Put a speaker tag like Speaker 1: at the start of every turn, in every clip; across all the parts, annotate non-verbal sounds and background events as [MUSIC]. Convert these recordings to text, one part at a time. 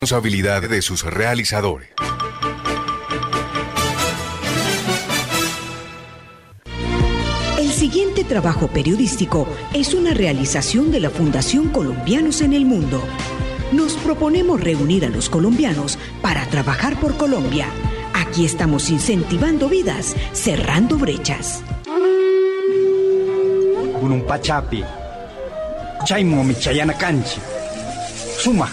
Speaker 1: responsabilidad de sus realizadores.
Speaker 2: El siguiente trabajo periodístico es una realización de la Fundación Colombianos en el Mundo. Nos proponemos reunir a los colombianos para trabajar por Colombia. Aquí estamos incentivando vidas, cerrando brechas.
Speaker 3: Pachapi, Chaimo Michayana Canchi, Suma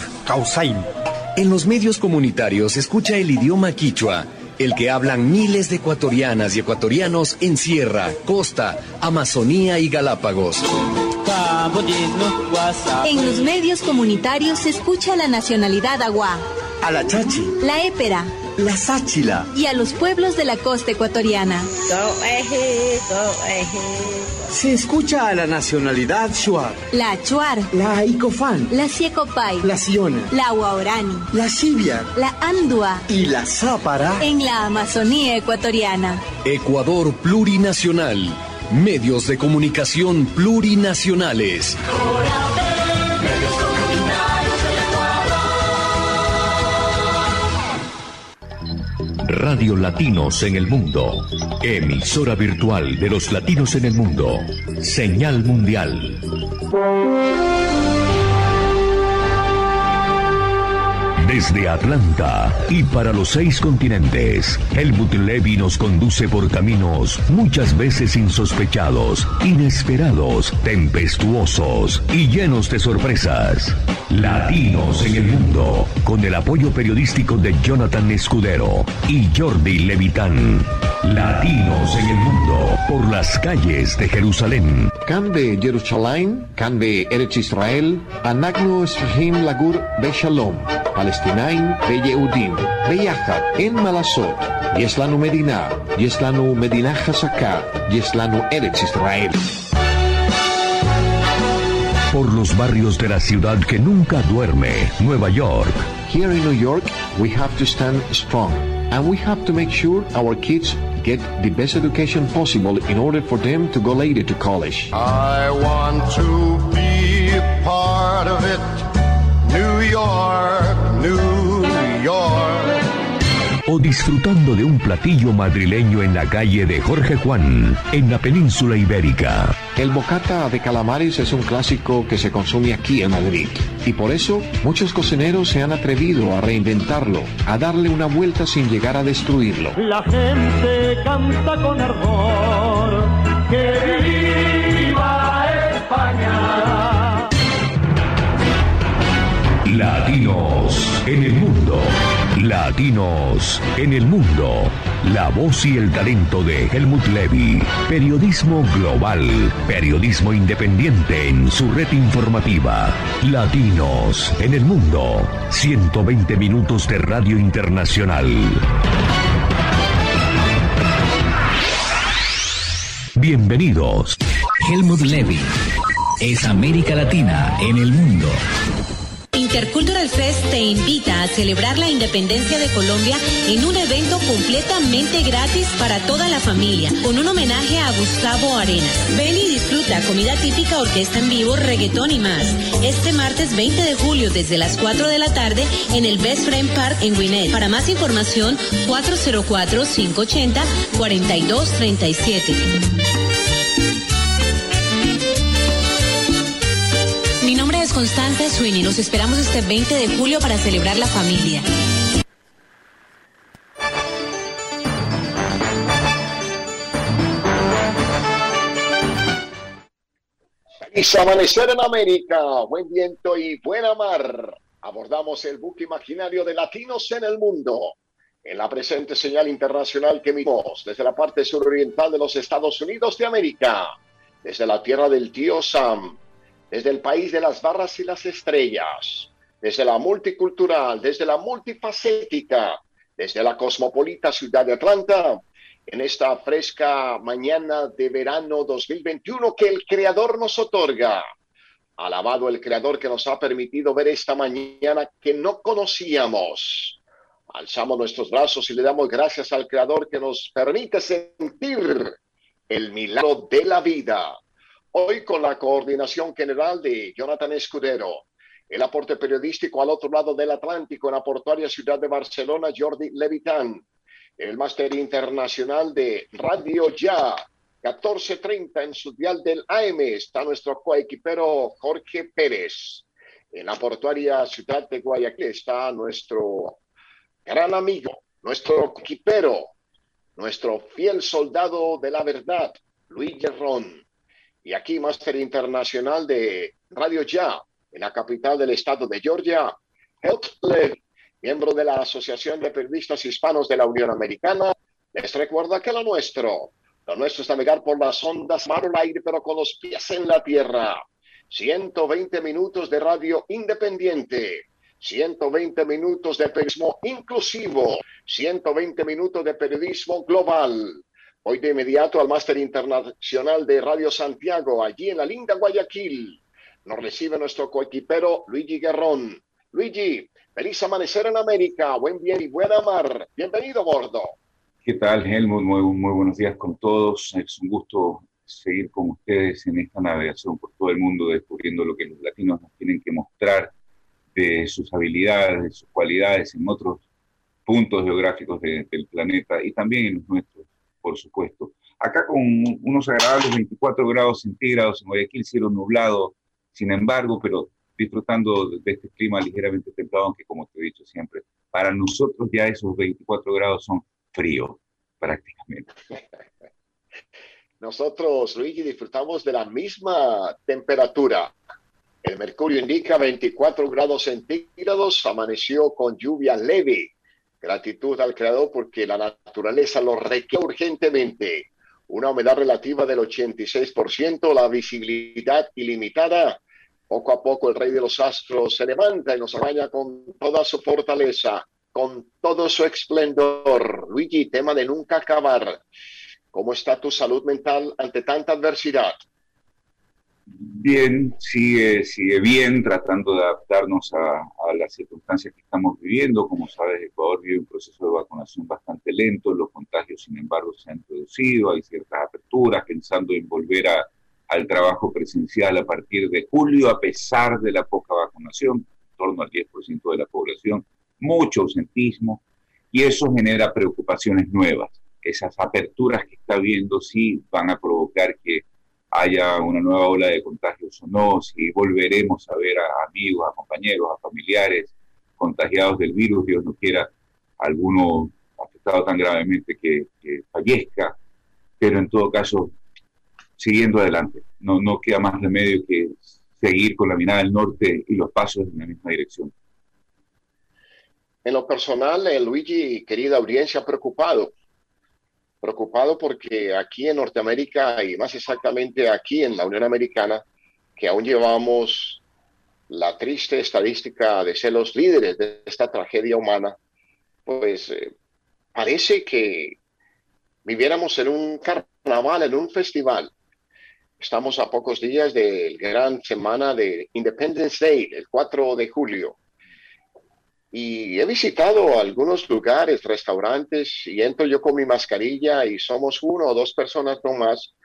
Speaker 4: En los medios comunitarios escucha el idioma quichua, el que hablan miles de ecuatorianas y ecuatorianos en Sierra, Costa, Amazonía y Galápagos.
Speaker 5: En los medios comunitarios se escucha la nacionalidad agua,
Speaker 3: a la chachi,
Speaker 5: la épera,
Speaker 3: la sáchila.
Speaker 5: Y a los pueblos de la costa ecuatoriana.
Speaker 3: Se escucha a la nacionalidad Shuar,
Speaker 5: la Achuar,
Speaker 3: la Icofán,
Speaker 5: la Siecopay,
Speaker 3: la Siona,
Speaker 5: la Huaorani,
Speaker 3: la Sibia,
Speaker 5: la Andua.
Speaker 3: Y la Zápara.
Speaker 5: En la Amazonía ecuatoriana.
Speaker 4: Ecuador Plurinacional. Medios de comunicación plurinacionales. Radio Latinos en el Mundo. Emisora virtual de los latinos en el mundo. Señal mundial. Desde Atlanta y para los seis continentes, Helmut Levy nos conduce por caminos muchas veces insospechados, inesperados, tempestuosos y llenos de sorpresas. Latinos en el mundo, con el apoyo periodístico de Jonathan Escudero y Jordi Levitán. Latinos en el mundo, por las calles de Jerusalén.
Speaker 6: Can de Jerusalén, can de Eretz Israel, Anagno Estrahim Lagur Beshalom, Palestinain Beyehudim, Beyachat en Malasot, Yeslanu Medina, Yeslanu Medina Hasaka, Yeslanu Eretz Israel
Speaker 4: por los barrios de la ciudad que nunca duerme, Nueva York.
Speaker 6: Here in New York, we have to stand strong and we have to make sure our kids get the best education possible in order for them to go later to college.
Speaker 7: I want to be part of it. New York, New
Speaker 4: o disfrutando de un platillo madrileño en la calle de Jorge Juan, en la península ibérica.
Speaker 6: El bocata de calamares es un clásico que se consume aquí en Madrid y por eso muchos cocineros se han atrevido a reinventarlo, a darle una vuelta sin llegar a destruirlo.
Speaker 8: La gente canta con ardor que viva España.
Speaker 4: Latinos en el mundo. Latinos en el mundo. La voz y el talento de Helmut Levy. Periodismo global. Periodismo independiente en su red informativa. Latinos en el mundo. 120 minutos de radio internacional. Bienvenidos.
Speaker 9: Helmut Levy es América Latina en el mundo.
Speaker 10: Intercultural Fest te invita a celebrar la independencia de Colombia en un evento completamente gratis para toda la familia, con un homenaje a Gustavo Arenas. Ven y disfruta comida típica, orquesta en vivo, reggaetón y más. Este martes 20 de julio desde las 4 de la tarde en el Best Friend Park en Gwinnett. Para más información, 404-580-4237. Constante Sweeney. Los esperamos este 20 de julio para celebrar la familia.
Speaker 11: Feliz amanecer en América, buen viento y buena mar. Abordamos el buque imaginario de latinos en el mundo. En la presente señal internacional que emitimos desde la parte suroriental de los Estados Unidos de América, desde la tierra del tío Sam, desde el país de las barras y las estrellas, desde la multicultural, desde la multifacética, desde la cosmopolita ciudad de Atlanta, en esta fresca mañana de verano 2021 que el Creador nos otorga. Alabado el Creador que nos ha permitido ver esta mañana que no conocíamos. Alzamos nuestros brazos y le damos gracias al Creador que nos permite sentir el milagro de la vida. Hoy con la coordinación general de Jonathan Escudero El aporte periodístico al otro lado del Atlántico, en la portuaria ciudad de Barcelona, Jordi Levitán. El máster internacional de Radio Ya, 14.30 en su dial del AM, está nuestro coequipero Jorge Pérez. En la portuaria ciudad de Guayaquil está nuestro gran amigo, nuestro equipero, nuestro fiel soldado de la verdad, Luis Gerrón. Y aquí, máster internacional de Radio Ya, en la capital del estado de Georgia, Help miembro de la Asociación de Periodistas Hispanos de la Unión Americana, les recuerda que lo nuestro, lo nuestro es navegar por las ondas, mar al aire, pero con los pies en la tierra. 120 minutos de radio independiente, 120 minutos de periodismo inclusivo, 120 minutos de periodismo global. Hoy de inmediato al máster internacional de Radio Santiago, allí en la linda Guayaquil. Nos recibe nuestro coequipero Luigi Guerrón. Luigi, feliz amanecer en América, buen bien y buena mar. Bienvenido, Gordo.
Speaker 12: ¿Qué tal, Helmut? Muy, muy buenos días con todos. Es un gusto seguir con ustedes en esta navegación por todo el mundo, descubriendo lo que los latinos nos tienen que mostrar de sus habilidades, de sus cualidades en otros puntos geográficos del planeta y también en los nuestros por supuesto. Acá con unos agradables 24 grados centígrados en Guayaquil, cielo nublado, sin embargo, pero disfrutando de este clima ligeramente templado, aunque como te he dicho siempre, para nosotros ya esos 24 grados son frío, prácticamente. [LAUGHS]
Speaker 11: Nosotros, Luigi, disfrutamos de la misma temperatura. El mercurio indica 24 grados centígrados, amaneció con lluvia leve Gratitud al Creador porque la naturaleza lo requiere urgentemente. Una humedad relativa del 86%, la visibilidad ilimitada. Poco a poco el rey de los astros se levanta y nos baña con toda su fortaleza, con todo su esplendor. Luigi, tema de nunca acabar. ¿Cómo está tu salud mental ante tanta adversidad?
Speaker 12: Bien, sigue, sigue bien, tratando de adaptarnos a, las circunstancias que estamos viviendo. Como sabes, Ecuador vive un proceso de vacunación bastante lento, los contagios, sin embargo, se han introducido, hay ciertas aperturas, pensando en volver a, al trabajo presencial a partir de julio, a pesar de la poca vacunación, en torno al 10% de la población, mucho ausentismo, y eso genera preocupaciones nuevas. Esas aperturas que está viendo sí van a provocar que haya una nueva ola de contagios o no, si volveremos a ver a amigos, a compañeros, a familiares contagiados del virus, Dios no quiera alguno afectado tan gravemente que, fallezca, pero en todo caso, siguiendo adelante, no, no queda más remedio que seguir con la mirada del norte y los pasos en la misma dirección.
Speaker 11: En lo personal, eh, Luigi, querida audiencia, preocupado preocupado porque aquí en Norteamérica y más exactamente aquí en la Unión Americana, que aún llevamos la triste estadística de ser los líderes de esta tragedia humana, pues eh, parece que viviéramos en un carnaval, en un festival. Estamos a pocos días del gran semana de Independence Day, el 4 de julio. Y he visitado algunos lugares, restaurantes, y entro yo con mi mascarilla y somos uno o dos personas no más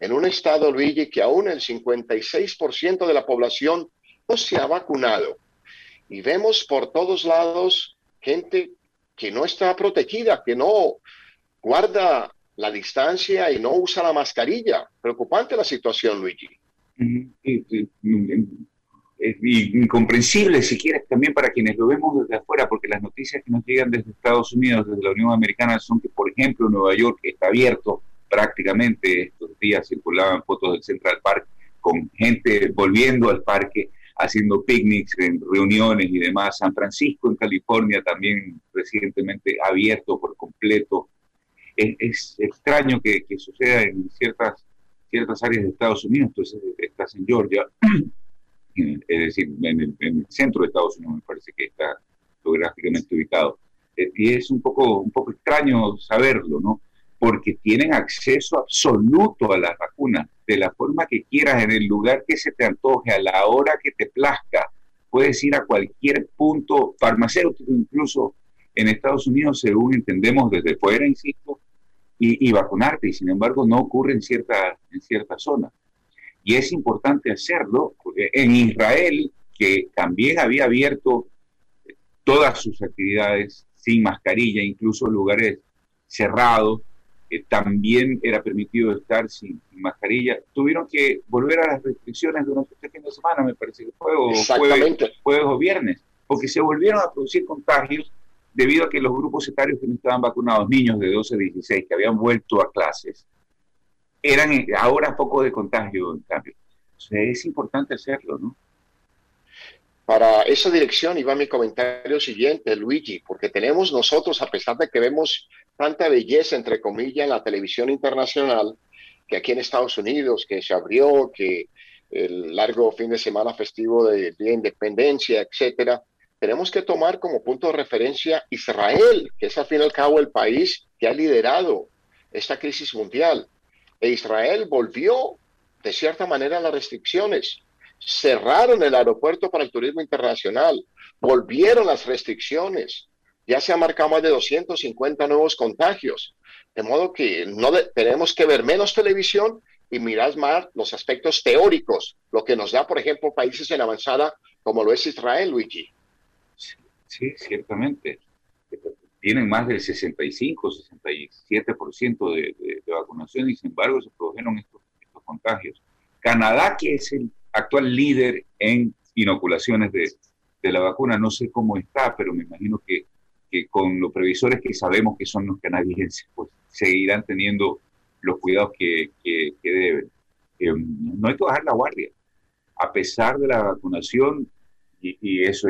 Speaker 11: en un estado, Luigi, que aún el 56% de la población no se ha vacunado. Y vemos por todos lados gente que no está protegida, que no guarda la distancia y no usa la mascarilla. Preocupante la situación, Luigi
Speaker 12: incomprensible, si quieres, también para quienes lo vemos desde afuera, porque las noticias que nos llegan desde Estados Unidos, desde la Unión Americana, son que, por ejemplo, Nueva York está abierto prácticamente. Estos días circulaban fotos del Central Park con gente volviendo al parque, haciendo picnics, reuniones y demás. San Francisco, en California, también recientemente abierto por completo. Es, extraño que, que, suceda en ciertas, ciertas áreas de Estados Unidos. Entonces, estás en Georgia es decir, en el, centro de Estados Unidos me parece que está geográficamente ubicado. Eh, y es un poco, un poco extraño saberlo, ¿no? Porque tienen acceso absoluto a las vacunas, de la forma que quieras, en el lugar que se te antoje, a la hora que te plazca. Puedes ir a cualquier punto farmacéutico, incluso en Estados Unidos, según entendemos desde fuera, insisto, y, y vacunarte. Y sin embargo, no ocurre en ciertas en cierta zonas y es importante hacerlo, porque en Israel, que también había abierto todas sus actividades sin mascarilla, incluso lugares cerrados, también era permitido estar sin, mascarilla. Tuvieron que volver a las restricciones durante este fin de semana, me parece que fue, o jueves, jueves o viernes, porque se volvieron a producir contagios debido a que los grupos etarios que no estaban vacunados, niños de 12 a 16 que habían vuelto a clases, eran ahora poco de contagio en cambio. es importante hacerlo, ¿no?
Speaker 11: Para esa dirección iba mi comentario siguiente, Luigi, porque tenemos nosotros, a pesar de que vemos tanta belleza, entre comillas, en la televisión internacional, que aquí en Estados Unidos, que se abrió, que el largo fin de semana festivo de Día de Independencia, etcétera, tenemos que tomar como punto de referencia Israel, que es al fin y al cabo el país que ha liderado esta crisis mundial. Israel volvió, de cierta manera, a las restricciones cerraron el aeropuerto para el turismo internacional, volvieron las restricciones, ya se han marcado más de 250 nuevos contagios, de modo que no tenemos que ver menos televisión y mirar más los aspectos teóricos, lo que nos da, por ejemplo, países en avanzada como lo es Israel, Luigi.
Speaker 12: Sí, ciertamente. Tienen más del 65, 67% de, de, de vacunación y sin embargo se produjeron estos, estos contagios. Canadá, que es el actual líder en inoculaciones de, la vacuna. No sé cómo está, pero me imagino que, con los previsores que sabemos que son los canadienses, pues seguirán teniendo los cuidados que, deben. Eh, no hay que bajar la guardia. A pesar de la vacunación, y, eso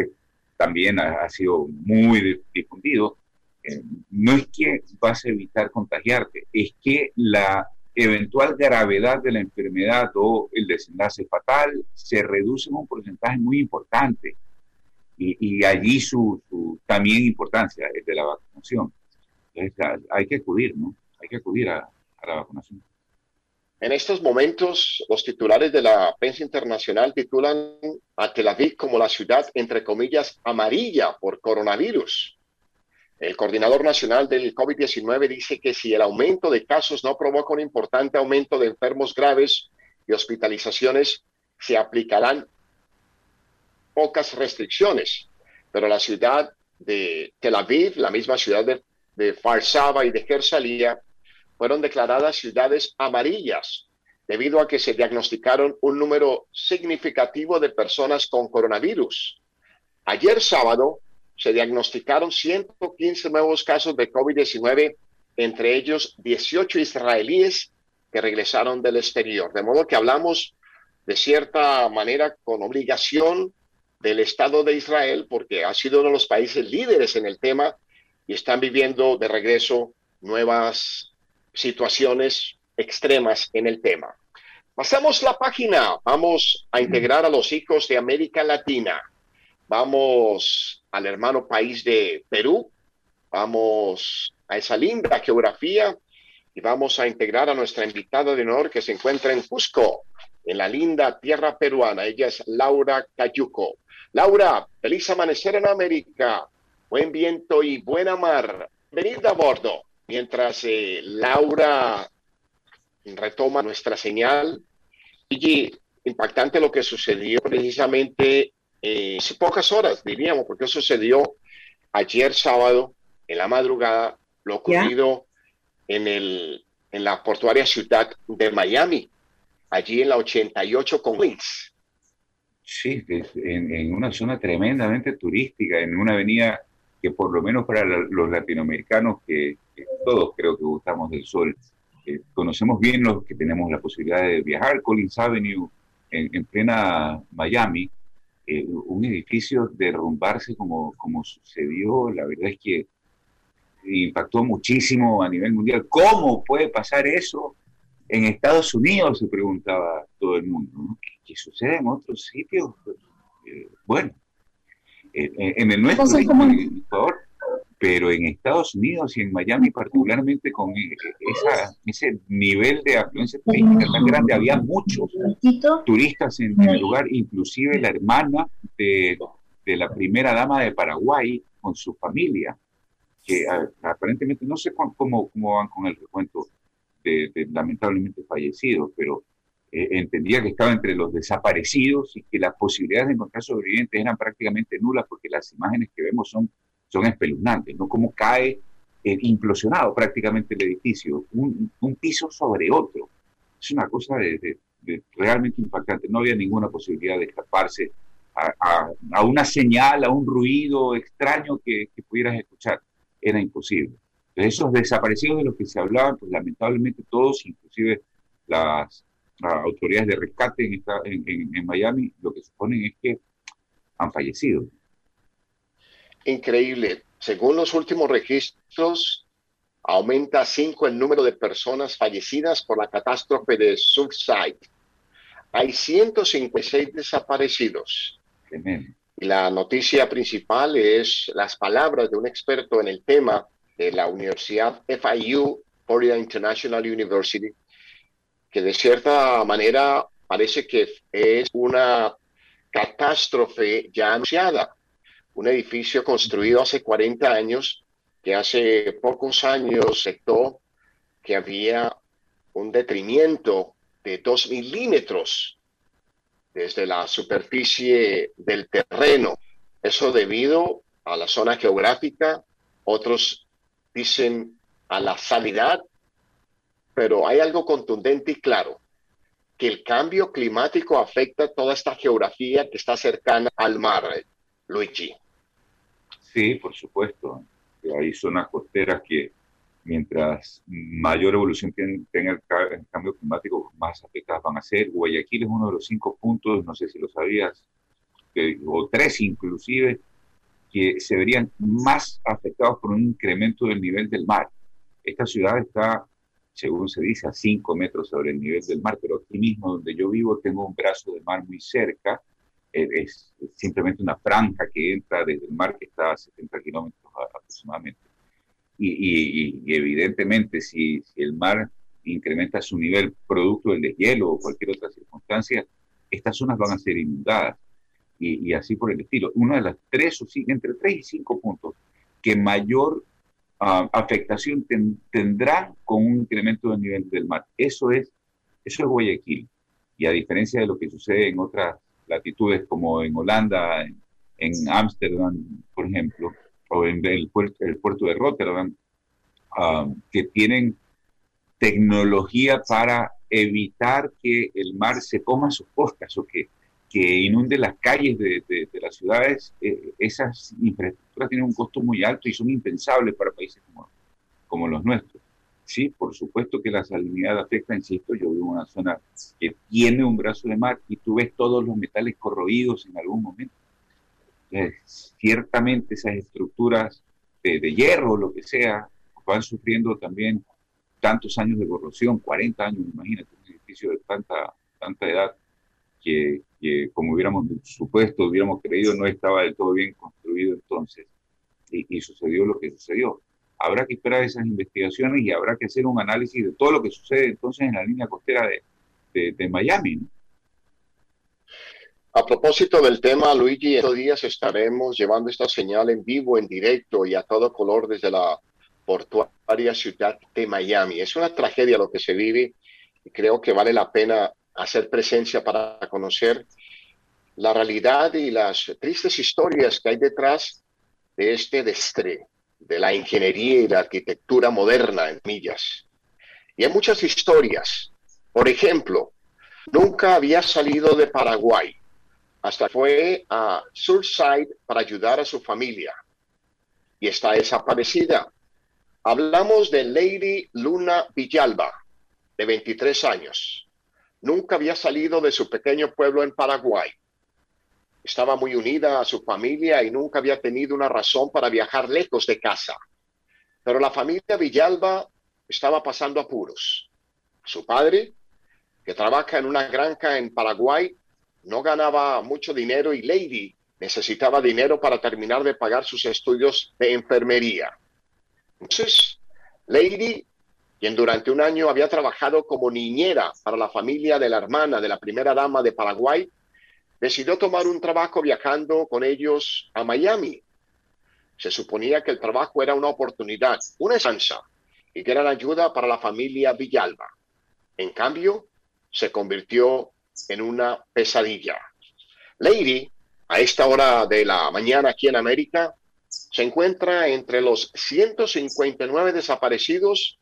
Speaker 12: también ha, sido muy difundido, eh, no es que vas a evitar contagiarte, es que la eventual gravedad de la enfermedad o el desenlace fatal se reduce en un porcentaje muy importante. Y, allí su, también importancia es de la vacunación. hay que acudir, ¿no? Hay que acudir a la vacunación.
Speaker 11: En estos momentos, los titulares de la prensa internacional titulan a Tel Aviv como la ciudad, entre comillas, amarilla por coronavirus. El coordinador nacional del COVID-19 dice que si el aumento de casos no provoca un importante aumento de enfermos graves y hospitalizaciones, se aplicarán pocas restricciones. Pero la ciudad de Tel Aviv, la misma ciudad de, de Farsaba y de Jersalía, fueron declaradas ciudades amarillas debido a que se diagnosticaron un número significativo de personas con coronavirus. Ayer sábado, se diagnosticaron 115 nuevos casos de COVID-19, entre ellos 18 israelíes que regresaron del exterior. De modo que hablamos de cierta manera con obligación del Estado de Israel, porque ha sido uno de los países líderes en el tema y están viviendo de regreso nuevas situaciones extremas en el tema. Pasamos la página, vamos a integrar a los hijos de América Latina. Vamos al hermano país de Perú, vamos a esa linda geografía y vamos a integrar a nuestra invitada de honor que se encuentra en Cusco, en la linda tierra peruana. Ella es Laura Cayuco. Laura, feliz amanecer en América, buen viento y buena mar. Venid a bordo. Mientras eh, Laura retoma nuestra señal, y impactante lo que sucedió precisamente eh, pocas horas, diríamos, porque sucedió ayer sábado, en la madrugada, lo ocurrido en, el, en la portuaria ciudad de Miami, allí en la 88 con Queens.
Speaker 12: Sí, en, una zona tremendamente turística, en una avenida que por lo menos para los latinoamericanos, que, todos creo que gustamos del sol, eh, conocemos bien los que tenemos la posibilidad de viajar, Collins Avenue en, en plena Miami, eh, un edificio derrumbarse como, como sucedió, la verdad es que impactó muchísimo a nivel mundial. ¿Cómo puede pasar eso en Estados Unidos? Se preguntaba todo el mundo. ¿Qué, sucede en otros sitios? Eh, bueno, eh, en el nuestro, en Ecuador, pero en Estados Unidos y en Miami particularmente con e, esa, ese nivel de afluencia turística tan grande, había muchos turistas en, el lugar, inclusive la hermana de, de, la primera dama de Paraguay con su familia, que aparentemente no sé cómo, cómo van con el recuento de, lamentablemente fallecidos, pero eh, entendía que estaba entre los desaparecidos y que las posibilidades de encontrar sobrevivientes eran prácticamente nulas porque las imágenes que vemos son, son espeluznantes, ¿no? Como cae eh, implosionado prácticamente el edificio, un, un, piso sobre otro. Es una cosa de, realmente impactante. No había ninguna posibilidad de escaparse a, a, una señal, a un ruido extraño que, que pudieras escuchar. Era imposible. Entonces, esos desaparecidos de los que se hablaban, pues lamentablemente todos, inclusive las, autoridades de rescate en, esta, en, en, Miami, lo que suponen es que han fallecido.
Speaker 11: Increíble. Según los últimos registros, aumenta a cinco el número de personas fallecidas por la catástrofe de Surfside. Hay 156 desaparecidos. Y la noticia principal es las palabras de un experto en el tema de la Universidad FIU, Florida International University, que de cierta manera parece que es una catástrofe ya anunciada un edificio construido hace 40 años, que hace pocos años aceptó que había un detrimento de 2 milímetros desde la superficie del terreno. Eso debido a la zona geográfica, otros dicen a la sanidad, pero hay algo contundente y claro, que el cambio climático afecta toda esta geografía que está cercana al mar. Luigi.
Speaker 12: Sí, por supuesto. Hay zonas costeras que mientras mayor evolución tenga el, cambio climático, más afectadas van a ser. Guayaquil es uno de los cinco puntos, no sé si lo sabías, o tres inclusive, que se verían más afectados por un incremento del nivel del mar. Esta ciudad está, según se dice, a cinco metros sobre el nivel del mar, pero aquí mismo donde yo vivo tengo un brazo de mar muy cerca es simplemente una franja que entra desde el mar que está a 70 kilómetros aproximadamente. Y, evidentemente si, el mar incrementa su nivel producto del deshielo o cualquier otra circunstancia, estas zonas van a ser inundadas y, así por el estilo. Una de las tres o entre tres y cinco puntos que mayor ah, afectación tendrá con un incremento del nivel del mar. Eso es, eso es Guayaquil. Y a diferencia de lo que sucede en otras latitudes como en Holanda, en Ámsterdam, por ejemplo, o en el puerto, el puerto de Rotterdam, ah, que tienen tecnología para evitar que el mar se coma sus costas o que, que inunde las calles de, las ciudades, eh, esas infraestructuras tienen un costo muy alto y son impensables para países como los nuestros. Sí, por supuesto que la salinidad afecta, insisto, yo vivo en una zona que tiene un brazo de mar y tú ves todos los metales corroídos en algún momento. ciertamente esas estructuras de, de hierro, lo que sea, van sufriendo también tantos años de corrosión, 40 años, imagínate, un edificio de tanta, tanta edad que, como hubiéramos supuesto, hubiéramos creído, no estaba del todo bien construido entonces. y sucedió lo que sucedió habrá que esperar esas investigaciones y habrá que hacer un análisis de todo lo que sucede entonces en la línea costera de, Miami.
Speaker 11: A propósito del tema, Luigi, estos días estaremos llevando esta señal en vivo, en directo y a todo color desde la portuaria ciudad de Miami. Es una tragedia lo que se vive y creo que vale la pena hacer presencia para conocer la realidad y las tristes historias que hay detrás de este destre de la ingeniería y la arquitectura moderna, en millas. Y hay muchas historias. Por ejemplo, nunca había salido de Paraguay, hasta fue a Surfside para ayudar a su familia y está desaparecida. Hablamos de Lady Luna Villalba, de 23 años. Nunca había salido de su pequeño pueblo en Paraguay estaba muy unida a su familia y nunca había tenido una razón para viajar lejos de casa. Pero la familia Villalba estaba pasando apuros. Su padre, que trabaja en una granja en Paraguay, no ganaba mucho dinero y Lady necesitaba dinero para terminar de pagar sus estudios de enfermería. Entonces, Lady, quien durante un año había trabajado como niñera para la familia de la hermana de la primera dama de Paraguay, decidió tomar un trabajo viajando con ellos a Miami. Se suponía que el trabajo era una oportunidad, una esanza, y la ayuda para la familia Villalba. En cambio, se convirtió en una pesadilla. Lady, a esta hora de la mañana aquí en América, se encuentra entre los 159 desaparecidos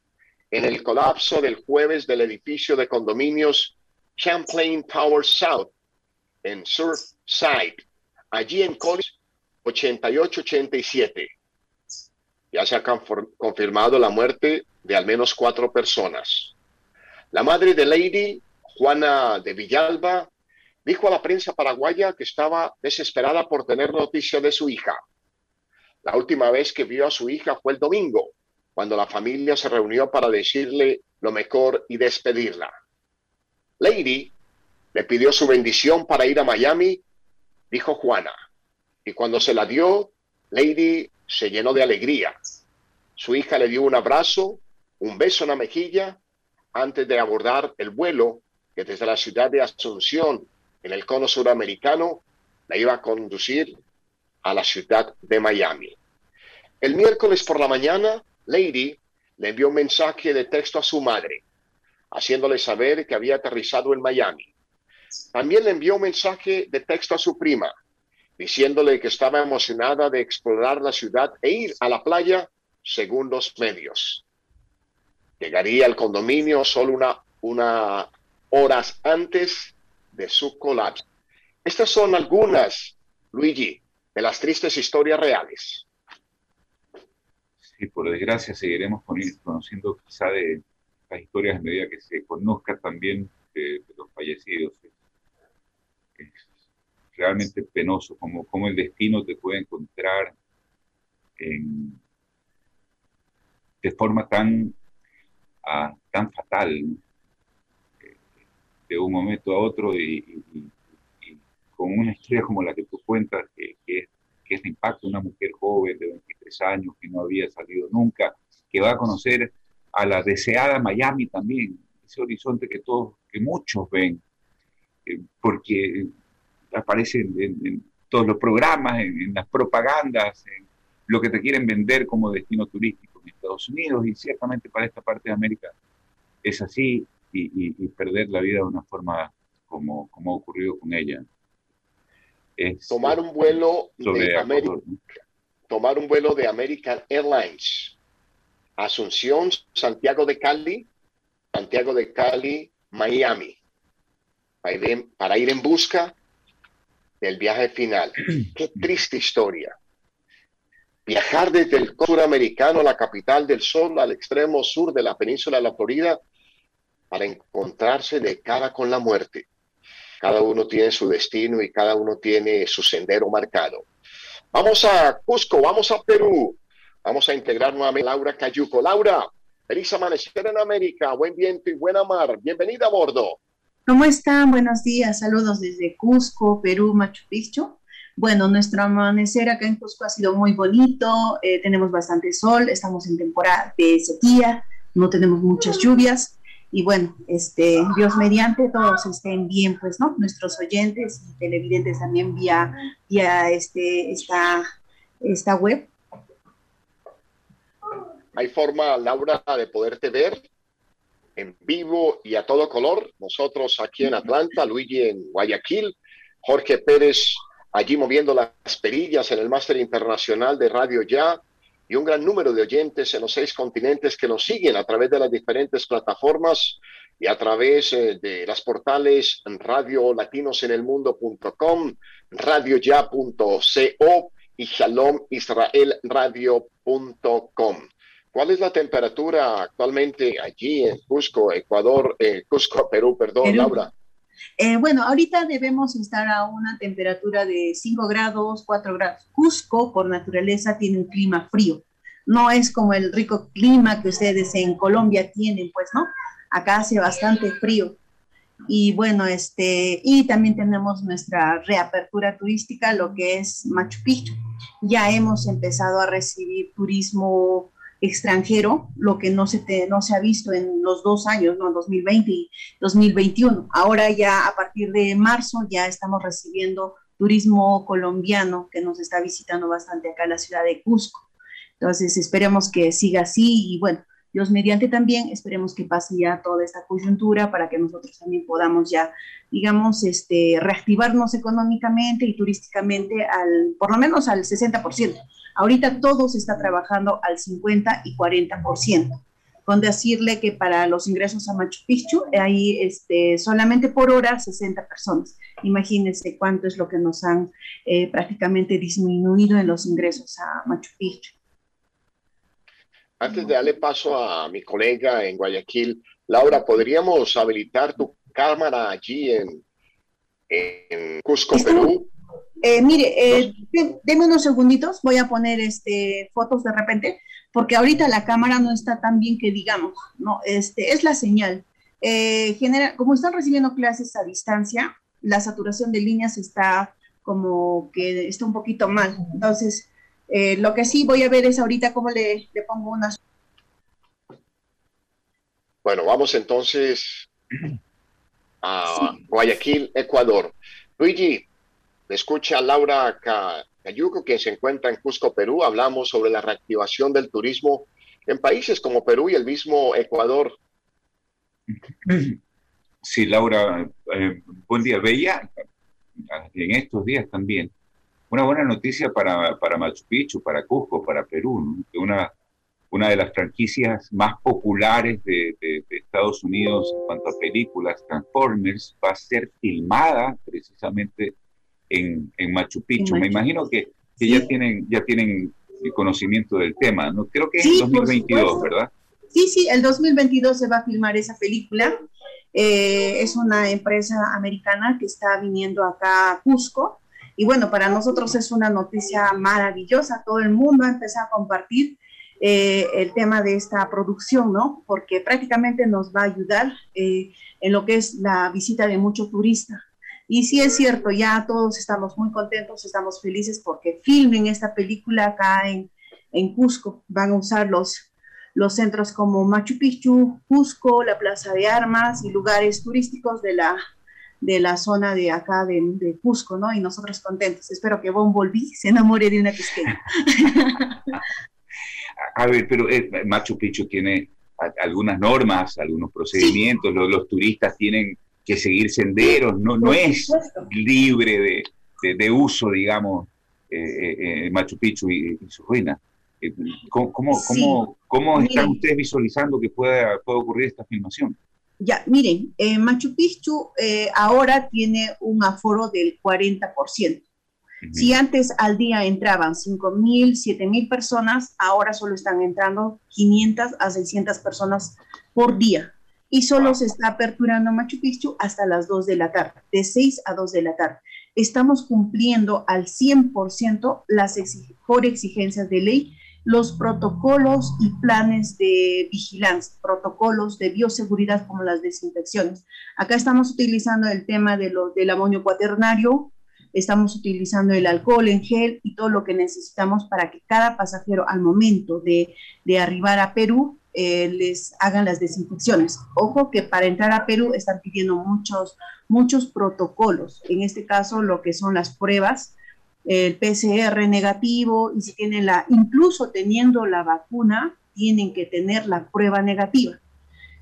Speaker 11: en el colapso del jueves del edificio de condominios Champlain Tower South en Surfside, allí en College 88-87. Ya se ha confirmado la muerte de al menos cuatro personas. La madre de Lady, Juana de Villalba, dijo a la prensa paraguaya que estaba desesperada por tener noticia de su hija. La última vez que vio a su hija fue el domingo, cuando la familia se reunió para decirle lo mejor y despedirla. Lady le pidió su bendición para ir a Miami, dijo Juana, y cuando se la dio, Lady se llenó de alegría. Su hija le dio un abrazo, un beso en la mejilla, antes de abordar el vuelo que desde la ciudad de Asunción, en el cono suramericano, la iba a conducir a la ciudad de Miami. El miércoles por la mañana, Lady le envió un mensaje de texto a su madre, haciéndole saber que había aterrizado en Miami. También le envió un mensaje de texto a su prima, diciéndole que estaba emocionada de explorar la ciudad e ir a la playa según los medios. Llegaría al condominio solo una, una horas antes de su colapso. Estas son algunas, Luigi, de las tristes historias reales.
Speaker 12: Sí, por desgracia seguiremos conociendo quizá de las historias a medida que se conozca también de, los fallecidos. Realmente penoso como, como el destino te puede encontrar de forma tan, ah, tan fatal, eh, de un momento a otro y, con una historia como la que tú cuentas, que, que, es, que es impacto, una mujer joven de 23 años que no había salido nunca, que va a conocer a la deseada Miami también, ese horizonte que todos, que muchos ven, eh, porque aparece en, todos los programas, en, las propagandas, en lo que te quieren vender como destino turístico en Estados Unidos y ciertamente para esta parte de América es así y, perder la vida de una forma como, como ha ocurrido con ella.
Speaker 11: tomar un vuelo de América, tomar un vuelo de American Airlines, Asunción, Santiago de Cali, Santiago de Cali, Miami, para ir en busca del viaje final. [CLEARS THROAT] Qué triste historia. Viajar desde el suramericano, la capital del sol, al extremo sur de la península de la Florida, para encontrarse de cara con la muerte. Cada uno tiene su destino y cada uno tiene su sendero marcado. Vamos a Cusco, vamos a Perú. Vamos a integrar nuevamente a Laura Cayuco. Laura, feliz amanecer en América, buen viento y buena mar. Bienvenida a bordo.
Speaker 13: ¿Cómo están? Buenos días, saludos desde Cusco, Perú, Machu Picchu. Bueno, nuestro amanecer acá en Cusco ha sido muy bonito, eh, tenemos bastante sol, estamos en temporada de sequía, no tenemos muchas lluvias y bueno, este, Dios mediante todos estén bien, pues, ¿no? Nuestros oyentes y televidentes también vía, vía este, esta, esta web.
Speaker 11: ¿Hay forma, Laura, de poderte ver? En vivo y a todo color. Nosotros aquí en Atlanta, Luigi en Guayaquil, Jorge Pérez allí moviendo las perillas en el máster internacional de Radio Ya y un gran número de oyentes en los seis continentes que nos siguen a través de las diferentes plataformas y a través eh, de las portales Radio Latinos en el Mundo.com, radioya.co y shalom-israel-radio.com. ¿Cuál es la temperatura actualmente allí en Cusco, Ecuador, eh, Cusco, [LAUGHS] Perú, perdón, Laura?
Speaker 13: Eh, bueno, ahorita debemos estar a una temperatura de 5 grados, 4 grados. Cusco, por naturaleza, tiene un clima frío. No es como el rico clima que ustedes en Colombia tienen, pues, ¿no? Acá hace bastante frío. Y bueno, este, y también tenemos nuestra reapertura turística, lo que es Machu Picchu. Ya hemos empezado a recibir turismo extranjero, lo que no se, no se ha visto en los dos años, ¿no? 2020 y 2021. Ahora ya a partir de marzo ya estamos recibiendo turismo colombiano que nos está visitando bastante acá en la ciudad de Cusco. Entonces esperemos que siga así y bueno, Dios mediante también, esperemos que pase ya toda esta coyuntura para que nosotros también podamos ya, digamos, este, reactivarnos económicamente y turísticamente al, por lo menos al 60%. Ahorita todo se está trabajando al 50 y 40% con decirle que para los ingresos a Machu Picchu hay este, solamente por hora 60 personas. Imagínense cuánto es lo que nos han eh, prácticamente disminuido en los ingresos a Machu Picchu.
Speaker 11: Antes de darle paso a mi colega en Guayaquil, Laura, ¿podríamos habilitar tu cámara allí en, en Cusco, Perú?
Speaker 13: Eh, mire, eh, denme unos segunditos, voy a poner este, fotos de repente porque ahorita la cámara no está tan bien que digamos, ¿no? Este, es la señal. Eh, genera, como están recibiendo clases a distancia, la saturación de líneas está como que está un poquito mal. Entonces, eh, lo que sí voy a ver es ahorita cómo le, le pongo unas.
Speaker 11: Bueno, vamos entonces a Guayaquil, Ecuador. Luigi, escucha Laura Cayuco, quien se encuentra en Cusco, Perú. Hablamos sobre la reactivación del turismo en países como Perú y el mismo Ecuador.
Speaker 12: Sí, Laura, eh, buen día. Veía en estos días también una buena noticia para, para Machu Picchu, para Cusco, para Perú, una, una de las franquicias más populares de, de, Estados Unidos en cuanto a películas, Transformers, va a ser filmada precisamente en, en Machu Picchu. Me imagino que, que ya tienen ya tienen conocimiento del tema, ¿no? Creo que es en 2022, ¿verdad?
Speaker 13: Sí, sí, el 2022 se va a filmar esa película. Eh, es una empresa americana que está viniendo acá a Cusco. Y bueno, para nosotros es una noticia maravillosa. Todo el mundo ha empezado a compartir eh, el tema de esta producción, ¿no? Porque prácticamente nos va a ayudar eh, en lo que es la visita de muchos turistas. Y sí es cierto, ya todos estamos muy contentos, estamos felices porque filmen esta película acá en, en Cusco. Van a usar los, los centros como Machu Picchu, Cusco, la Plaza de Armas y lugares turísticos de la, de la zona de acá de, de Cusco, ¿no? Y nosotros contentos. Espero que Bon Volví se enamore de una pesquera.
Speaker 12: A ver, pero eh, Machu Picchu tiene algunas normas, algunos procedimientos, los, los turistas tienen que seguir senderos, no, no es libre de, de, uso, digamos, eh, eh, eh, Machu Picchu y, su ruina. ¿Cómo, cómo, cómo, están ustedes visualizando que pueda, pueda ocurrir esta filmación?
Speaker 13: Ya, miren, Machu Picchu ahora tiene un aforo del 40%. Si antes al día entraban 5.000, 7.000 personas, ahora solo están entrando 500 a 600 personas por día y solo se está aperturando Machu Picchu hasta las 2 de la tarde, de 6 a 2 de la tarde. Estamos cumpliendo al 100% las por exigencias de ley los protocolos y planes de vigilancia, protocolos de bioseguridad como las desinfecciones. Acá estamos utilizando el tema de lo, del amonio cuaternario, estamos utilizando el alcohol en gel y todo lo que necesitamos para que cada pasajero al momento de, de arribar a Perú eh, les hagan las desinfecciones. Ojo que para entrar a Perú están pidiendo muchos, muchos protocolos. En este caso, lo que son las pruebas, el PCR negativo, y si tienen la, incluso teniendo la vacuna, tienen que tener la prueba negativa.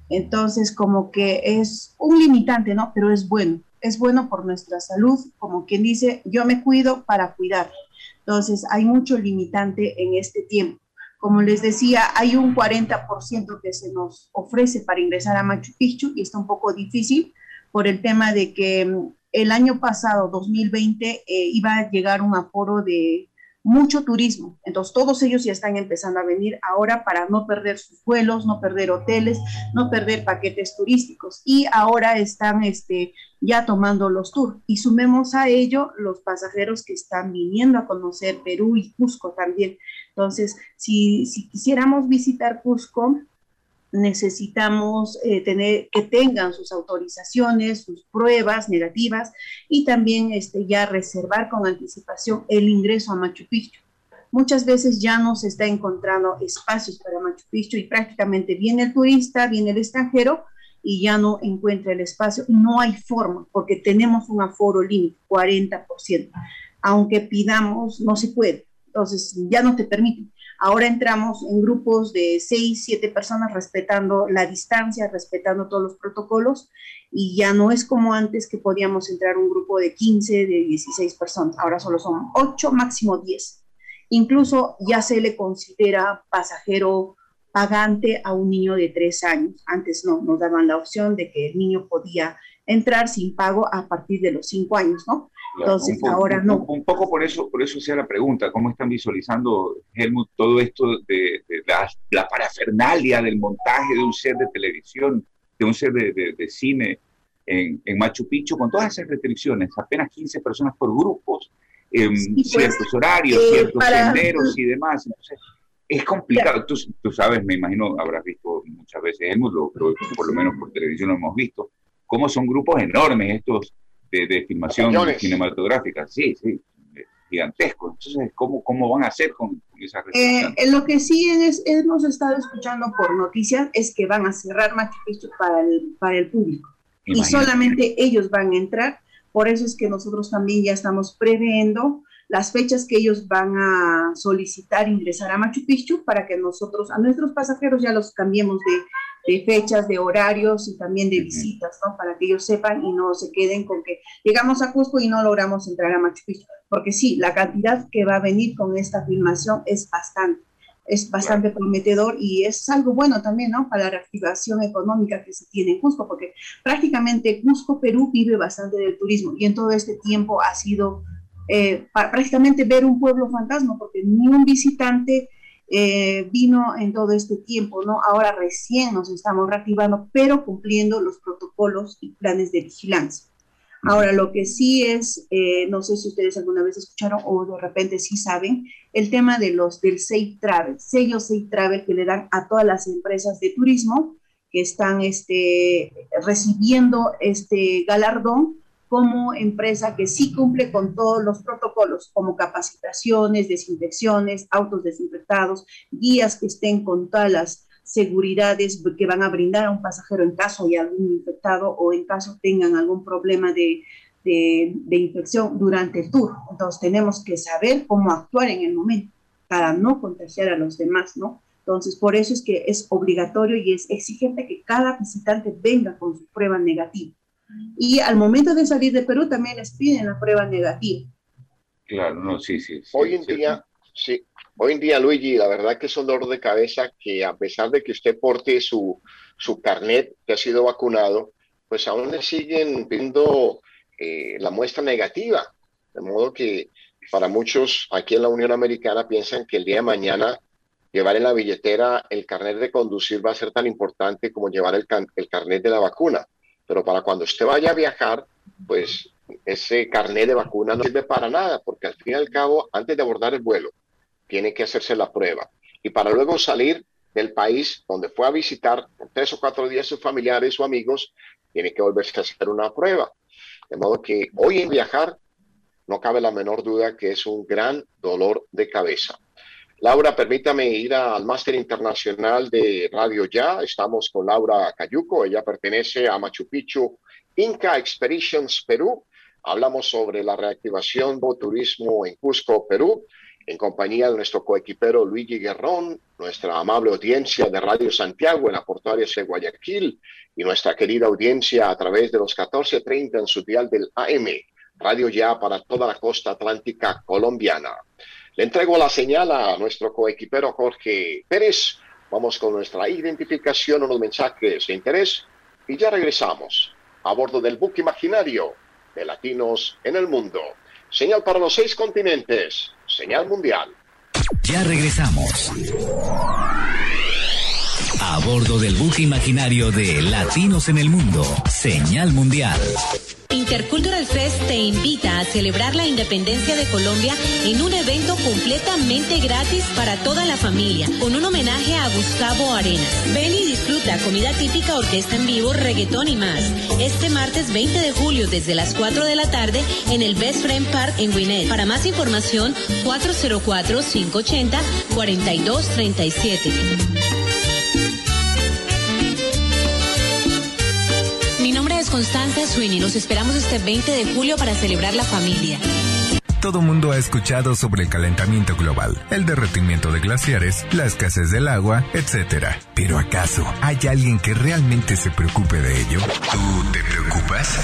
Speaker 13: Entonces, como que es un limitante, ¿no? Pero es bueno, es bueno por nuestra salud, como quien dice, yo me cuido para cuidar. Entonces, hay mucho limitante en este tiempo. Como les decía, hay un 40% que se nos ofrece para ingresar a Machu Picchu y está un poco difícil por el tema de que mm, el año pasado, 2020, eh, iba a llegar un aforo de mucho turismo. Entonces, todos ellos ya están empezando a venir ahora para no perder sus vuelos, no perder hoteles, no perder paquetes turísticos. Y ahora están este, ya tomando los tours. Y sumemos a ello los pasajeros que están viniendo a conocer Perú y Cusco también. Entonces, si, si quisiéramos visitar Cusco, necesitamos eh, tener que tengan sus autorizaciones, sus pruebas negativas y también este, ya reservar con anticipación el ingreso a Machu Picchu. Muchas veces ya no se está encontrando espacios para Machu Picchu y prácticamente viene el turista, viene el extranjero y ya no encuentra el espacio. No hay forma porque tenemos un aforo límite, 40%. Aunque pidamos, no se puede. Entonces ya no te permiten Ahora entramos en grupos de seis, siete personas respetando la distancia, respetando todos los protocolos y ya no es como antes que podíamos entrar un grupo de 15, de 16 personas. Ahora solo son 8, máximo 10. Incluso ya se le considera pasajero pagante a un niño de 3 años. Antes no, nos daban la opción de que el niño podía entrar sin pago a partir de los 5 años, ¿no? Entonces, ahora no.
Speaker 12: Un, poco por eso, por eso sea la pregunta, ¿cómo están visualizando, Helmut, todo esto de, la, parafernalia del montaje de un set de televisión, de un set de, cine en, Machu Picchu, con todas esas restricciones, apenas 15 personas por grupos, en pues, ciertos horarios, eh, ciertos senderos y [LAUGHS] demás? Entonces, es complicado. Tú, tú, sabes, me imagino, habrás visto muchas veces, Helmut, lo, por lo menos por televisión lo hemos visto, cómo son grupos enormes estos de, de filmación cinematográfica. Sí, sí, gigantesco. Entonces, ¿cómo, cómo van a hacer con, esa
Speaker 13: eh, Lo que sí es, hemos estado escuchando por noticias es que van a cerrar Machu Picchu para el, para el público. Y solamente ellos van a entrar. Por eso es que nosotros también ya estamos previendo las fechas que ellos van a solicitar ingresar a Machu Picchu para que nosotros, a nuestros pasajeros ya los cambiemos de de fechas, de horarios y también de visitas, ¿no? Para que ellos sepan y no se queden con que llegamos a Cusco y no logramos entrar a Machu Picchu. Porque sí, la cantidad que va a venir con esta filmación es bastante, es bastante prometedor y es algo bueno también, ¿no? Para la reactivación económica que se tiene en Cusco, porque prácticamente Cusco, Perú, vive bastante del turismo y en todo este tiempo ha sido eh, prácticamente ver un pueblo fantasma, porque ni un visitante eh, vino en todo este tiempo, ¿no? Ahora recién nos estamos reactivando, pero cumpliendo los protocolos y planes de vigilancia. Ahora, lo que sí es, eh, no sé si ustedes alguna vez escucharon o de repente sí saben, el tema de los del Safe Travel, sello Safe Travel que le dan a todas las empresas de turismo que están este, recibiendo este galardón como empresa que sí cumple con todos los protocolos, como capacitaciones, desinfecciones, autos desinfectados, guías que estén con todas las seguridades que van a brindar a un pasajero en caso haya algún infectado o en caso tengan algún problema de, de, de infección durante el tour. Entonces tenemos que saber cómo actuar en el momento para no contagiar a los demás, ¿no? Entonces, por eso es que es obligatorio y es exigente que cada visitante venga con su prueba negativa. Y al momento de salir de Perú también les piden la prueba negativa.
Speaker 12: Claro, no, sí, sí.
Speaker 11: hoy en día, sí, hoy en día, Luigi, la verdad que es un dolor de cabeza que a pesar de que usted porte su, su carnet que ha sido vacunado, pues aún le siguen pidiendo eh, la muestra negativa. De modo que para muchos aquí en la Unión Americana piensan que el día de mañana llevar en la billetera el carnet de conducir va a ser tan importante como llevar el, el carnet de la vacuna pero para cuando usted vaya a viajar, pues ese carnet de vacuna no sirve para nada, porque al fin y al cabo, antes de abordar el vuelo, tiene que hacerse la prueba. Y para luego salir del país donde fue a visitar por tres o cuatro días sus familiares o amigos, tiene que volverse a hacer una prueba. De modo que hoy en viajar no cabe la menor duda que es un gran dolor de cabeza. Laura, permítame ir al máster internacional de Radio Ya. Estamos con Laura Cayuco. Ella pertenece a Machu Picchu Inca Expeditions Perú. Hablamos sobre la reactivación del turismo en Cusco, Perú, en compañía de nuestro coequipero Luigi Guerrón, nuestra amable audiencia de Radio Santiago en la portuaria de Guayaquil y nuestra querida audiencia a través de los 14:30 en su dial del AM. Radio Ya para toda la costa atlántica colombiana. Le entrego la señal a nuestro coequipero Jorge Pérez. Vamos con nuestra identificación, unos mensajes de interés y ya regresamos a bordo del buque imaginario de Latinos en el Mundo. Señal para los seis continentes, señal mundial.
Speaker 9: Ya regresamos. A bordo del buque imaginario de Latinos en el Mundo, señal mundial.
Speaker 10: Intercultural Fest te invita a celebrar la independencia de Colombia en un evento completamente gratis para toda la familia, con un homenaje a Gustavo Arenas. Ven y disfruta comida típica, orquesta en vivo, reggaetón y más. Este martes 20 de julio desde las 4 de la tarde en el Best Friend Park en Winnet. Para más información, 404-580-4237. Constanza Sweeney. Los esperamos este 20 de julio para celebrar la familia.
Speaker 14: Todo mundo ha escuchado sobre el calentamiento global, el derretimiento de glaciares, la escasez del agua, etc. Pero ¿acaso hay alguien que realmente se preocupe de ello? ¿Tú te preocupas?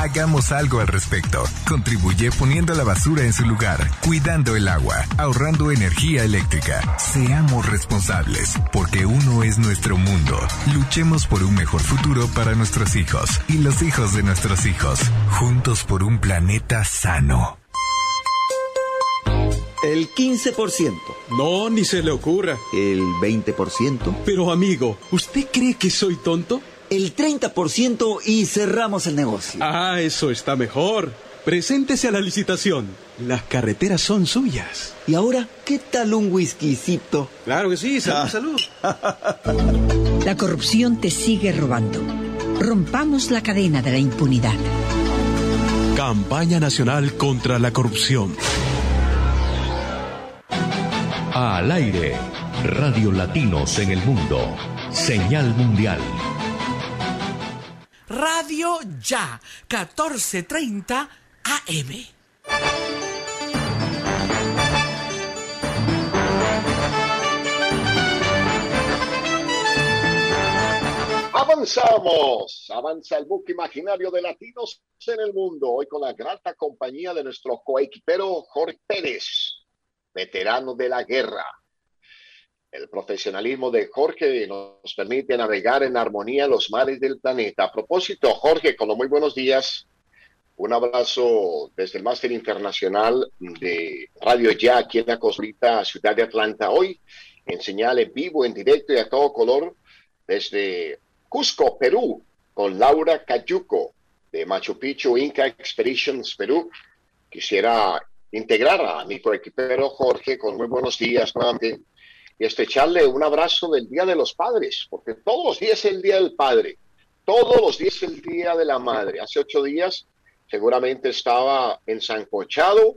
Speaker 14: Hagamos algo al respecto. Contribuye poniendo la basura en su lugar, cuidando el agua, ahorrando energía eléctrica. Seamos responsables, porque uno es nuestro mundo. Luchemos por un mejor futuro para nuestros hijos y los hijos de nuestros hijos. Juntos por un planeta sano.
Speaker 15: El 15%.
Speaker 16: No, ni se le ocurra.
Speaker 15: El 20%.
Speaker 16: Pero amigo, ¿usted cree que soy tonto?
Speaker 15: El 30% y cerramos el negocio.
Speaker 16: Ah, eso está mejor. Preséntese a la licitación. Las carreteras son suyas.
Speaker 15: ¿Y ahora qué tal un whiskycito?
Speaker 16: Claro que sí, [LAUGHS] salud, salud.
Speaker 2: La corrupción te sigue robando. Rompamos la cadena de la impunidad.
Speaker 17: Campaña Nacional contra la Corrupción.
Speaker 4: Al aire, Radio Latinos en el Mundo. Señal Mundial.
Speaker 18: Radio Ya, 1430 AM.
Speaker 11: Avanzamos, avanza el buque imaginario de latinos en el mundo, hoy con la grata compañía de nuestro coequipero Jorge Pérez, veterano de la guerra. El profesionalismo de Jorge nos permite navegar en armonía los mares del planeta. A propósito, Jorge, con los muy buenos días, un abrazo desde el Máster Internacional de Radio Ya, aquí en la coslita ciudad de Atlanta, hoy en señal en vivo, en directo y a todo color, desde Cusco, Perú, con Laura Cayuco de Machu Picchu Inca Expeditions Perú. Quisiera integrar a mi coequipero Jorge con muy buenos días nuevamente y estrecharle un abrazo del Día de los Padres, porque todos los días es el Día del Padre, todos los días es el Día de la Madre. Hace ocho días seguramente estaba ensancochado,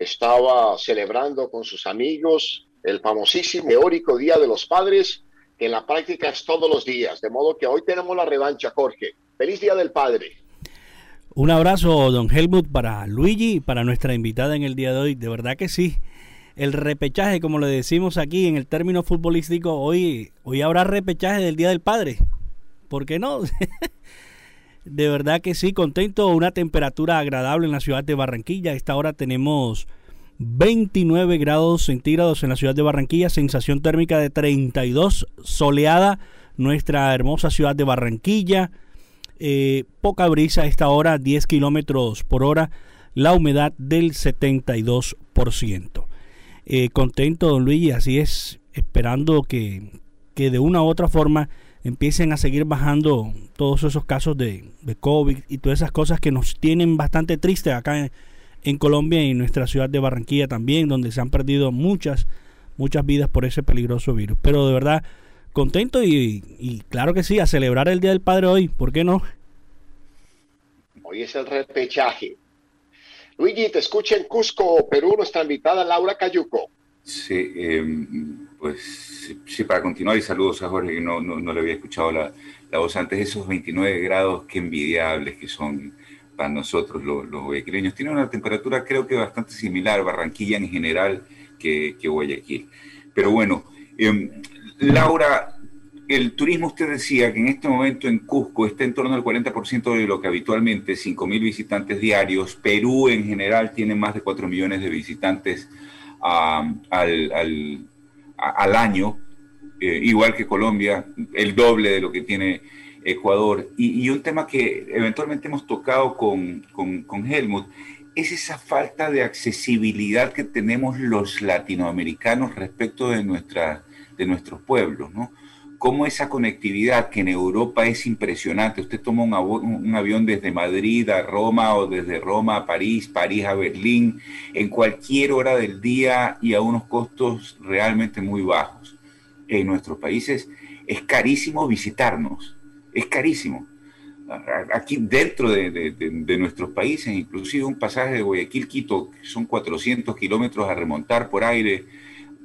Speaker 11: estaba celebrando con sus amigos el famosísimo teórico Día de los Padres, que en la práctica es todos los días. De modo que hoy tenemos la revancha, Jorge. Feliz Día del Padre.
Speaker 19: Un abrazo, don Helmut, para Luigi para nuestra invitada en el día de hoy. De verdad que sí. El repechaje, como le decimos aquí en el término futbolístico, hoy, hoy habrá repechaje del Día del Padre. ¿Por qué no? [LAUGHS] de verdad que sí, contento. Una temperatura agradable en la ciudad de Barranquilla. Esta hora tenemos 29 grados centígrados en la ciudad de Barranquilla, sensación térmica de 32, soleada nuestra hermosa ciudad de Barranquilla. Eh, poca brisa a esta hora, 10 kilómetros por hora, la humedad del 72%. Eh, contento, don Luigi, así es, esperando que, que, de una u otra forma empiecen a seguir bajando todos esos casos de, COVID y todas esas cosas que nos tienen bastante tristes acá en, en Colombia y en nuestra ciudad de Barranquilla también, donde se han perdido muchas, muchas vidas por ese peligroso virus. Pero de verdad, contento y, y, claro que sí, a celebrar el Día del Padre hoy, ¿por qué no?
Speaker 11: Hoy es el repechaje. Luigi, te escucha en Cusco, Perú, nuestra invitada Laura Cayuco.
Speaker 12: Sí, eh, pues sí, para continuar y saludos a Jorge, que no, no, no le había escuchado la, la, voz antes, esos 29 grados, qué envidiables que son para nosotros los, los guayaquileños. Tiene una temperatura creo que bastante similar, Barranquilla en general, que, que Guayaquil. Pero bueno, eh, Laura, el turismo usted decía que en este momento en Cusco está en torno al 40% de lo que habitualmente, 5.000 visitantes diarios. Perú en general tiene más de 4 millones de visitantes al, año, eh, igual que Colombia, el doble de lo que tiene Ecuador. Y, y un tema que eventualmente hemos tocado con, con, con Helmut es esa falta de accesibilidad que tenemos los latinoamericanos respecto de, nuestra, de nuestros pueblos, ¿no? Cómo esa conectividad que en Europa es impresionante. Usted toma un, avión desde Madrid a Roma o desde Roma a París, París a Berlín, en cualquier hora del día y a unos costos realmente muy bajos. En nuestros países es carísimo visitarnos, es carísimo aquí dentro de, nuestros países, inclusive un pasaje de Guayaquil-Quito, son 400 kilómetros a remontar por aire,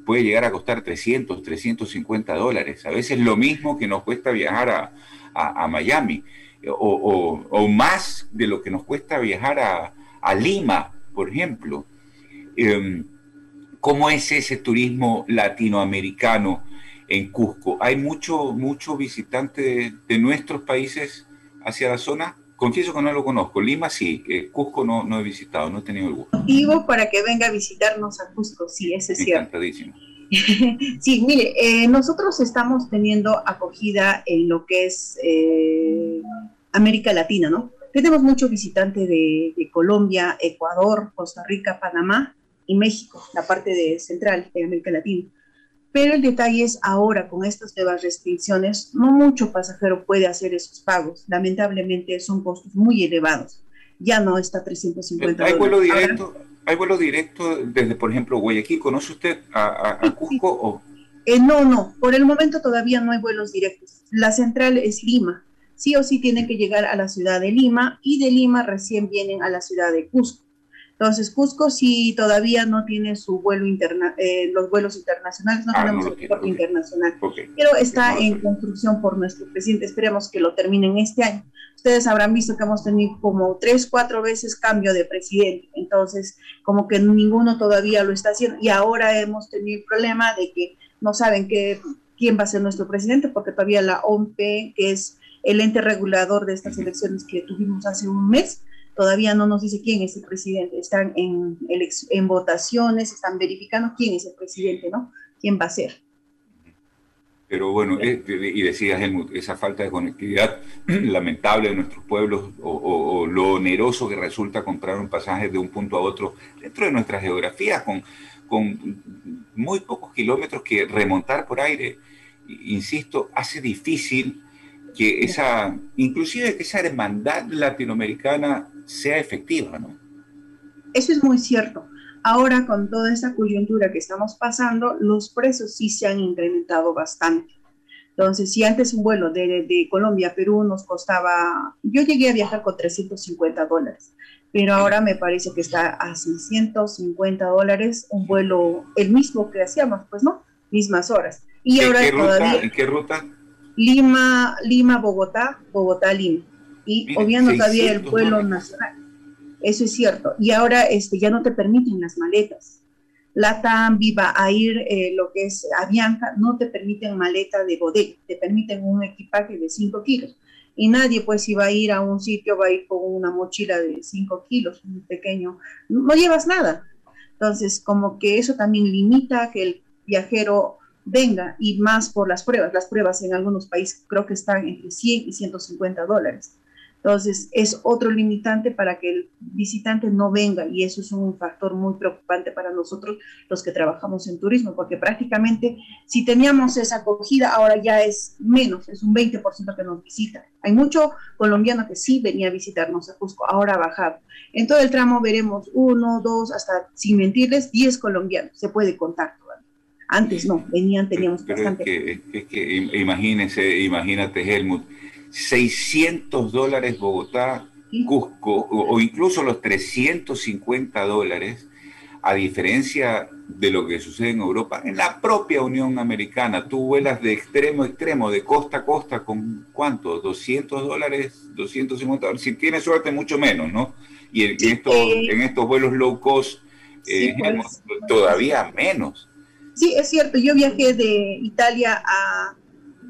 Speaker 12: puede llegar a costar 300, 350 dólares. A veces lo mismo que nos cuesta viajar a, a, Miami, o, o, o, más de lo que nos cuesta viajar a, a Lima, por ejemplo. em, ¿cómo es ese turismo latinoamericano en Cusco? ¿Hay mucho, mucho visitante de, nuestros países hacia la zona? Confieso que no lo conozco. Lima sí, eh, Cusco no, no he visitado, no he tenido el gusto.
Speaker 13: Motivo para que venga a visitarnos a Cusco, sí, ese es cierto. [LAUGHS] sí, mire, eh, nosotros estamos teniendo acogida en lo que es eh, América Latina, ¿no? Tenemos muchos visitantes de, Colombia, Ecuador, Costa Rica, Panamá y México, la parte de central de América Latina. Pero el detalle es ahora, con estas nuevas restricciones, no mucho pasajero puede hacer esos pagos. Lamentablemente son costos muy elevados. Ya no está 350
Speaker 12: ¿Hay vuelo directo? ¿Hay vuelo directo desde, por ejemplo, Guayaquil? ¿Conoce usted a, Cusco? O?
Speaker 13: Eh, no, no. Por el momento todavía no hay vuelos directos. La central es Lima sí o sí tienen que llegar a la ciudad de Lima y de Lima recién vienen a la ciudad de Cusco. Entonces, Cusco sí todavía no tiene su vuelo interna eh, los vuelos internacionales, no ah, tenemos el aeropuerto internacional, pero está en construcción por nuestro presidente. Esperemos que lo terminen este año. Ustedes habrán visto que hemos tenido como tres, cuatro veces cambio de presidente, entonces como que ninguno todavía lo está haciendo. Y ahora hemos tenido el problema de que no saben que, quién va a ser nuestro presidente porque todavía la OMP, que es el ente regulador de estas elecciones que tuvimos hace un mes, todavía no nos dice quién es el presidente. Están en, en votaciones, están verificando quién es el presidente, ¿no? ¿Quién va a ser?
Speaker 12: Pero bueno, eh, y decía Helmut, esa falta de conectividad [CLEARS THROAT] lamentable de nuestros pueblos o, lo oneroso que resulta comprar un pasaje de un punto a otro dentro de nuestra geografía, con, con muy pocos kilómetros que remontar por aire, insisto, hace difícil que esa, inclusive que esa hermandad latinoamericana sea efectiva, ¿no?
Speaker 13: Eso es muy cierto. Ahora, con toda esta coyuntura que estamos pasando, los precios sí se han incrementado bastante. Entonces, si antes un vuelo de, de, Colombia a Perú nos costaba, yo llegué a viajar con 350 dólares, pero ahora me parece que está a 650 dólares un vuelo, el mismo que hacíamos, pues no, mismas horas.
Speaker 12: Y ahora qué todavía, ¿En qué ruta?
Speaker 13: Lima, Lima, Bogotá, Bogotá, Lima. Y obviamente todavía el vuelo nacional. Eso es cierto. Y ahora este, ya no te permiten las maletas. Latam, Viva Air, eh, lo que es Avianca, no te permiten maleta de bodega, te permiten un equipaje de 5 kilos. Y nadie, pues, si va a ir a un sitio, va a ir con una mochila de 5 kilos, un pequeño, no llevas nada. Entonces, como que eso también limita que el viajero venga y más por las pruebas. Las pruebas en algunos países creo que están entre 100 y 150 dólares. Entonces, es otro limitante para que el visitante no venga y eso es un factor muy preocupante para nosotros los que trabajamos en turismo, porque prácticamente si teníamos esa acogida, ahora ya es menos, es un 20% que nos visita. Hay mucho colombiano que sí venía a visitarnos a Cusco, ahora ha bajado. En todo el tramo veremos uno, dos, hasta, sin mentirles, 10 colombianos, se puede contar antes no, venían, teníamos
Speaker 12: bastante. Es que, imagínese, imagínate Helmut, 600 dólares Bogotá, Cusco, o, incluso los 350 dólares, a diferencia de lo que sucede en Europa, en la propia Unión Americana, tú vuelas de extremo a extremo, de costa a costa, con cuánto, 200 dólares, 250 dólares, si tienes suerte mucho menos, ¿no? Y en, estos, en estos vuelos low cost, eh, pues. todavía menos.
Speaker 13: Sí, es cierto, yo viajé de Italia a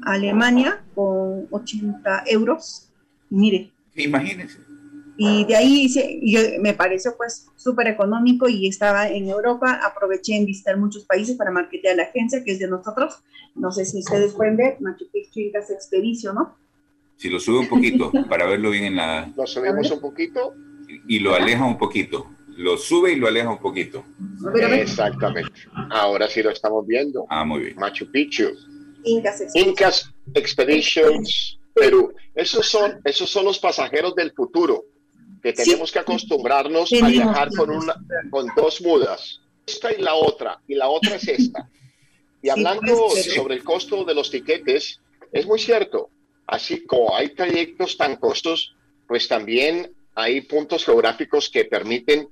Speaker 13: Alemania con 80 euros. Mire.
Speaker 12: Imagínese.
Speaker 13: Y de ahí yo, me pareció pues súper económico y estaba en Europa, aproveché en visitar muchos países para marketear la agencia que es de nosotros. No sé si ustedes pueden ver, Machu Picchu Expedition, ¿no?
Speaker 12: Si lo sube un poquito [LAUGHS] para verlo bien en la...
Speaker 11: Lo subimos un poquito.
Speaker 12: Y lo aleja un poquito lo sube y lo aleja un poquito.
Speaker 11: Exactamente. Ahora sí lo estamos viendo.
Speaker 12: Ah, muy bien.
Speaker 11: Machu Picchu. Incas, Expeditions Perú. Esos son, esos son los pasajeros del futuro que tenemos que acostumbrarnos a viajar con, una, con dos mudas. Esta y la otra. Y la otra es esta. Y hablando pues, sobre el costo de los tiquetes, es muy cierto. Así como hay trayectos tan costos, pues también hay puntos geográficos que permiten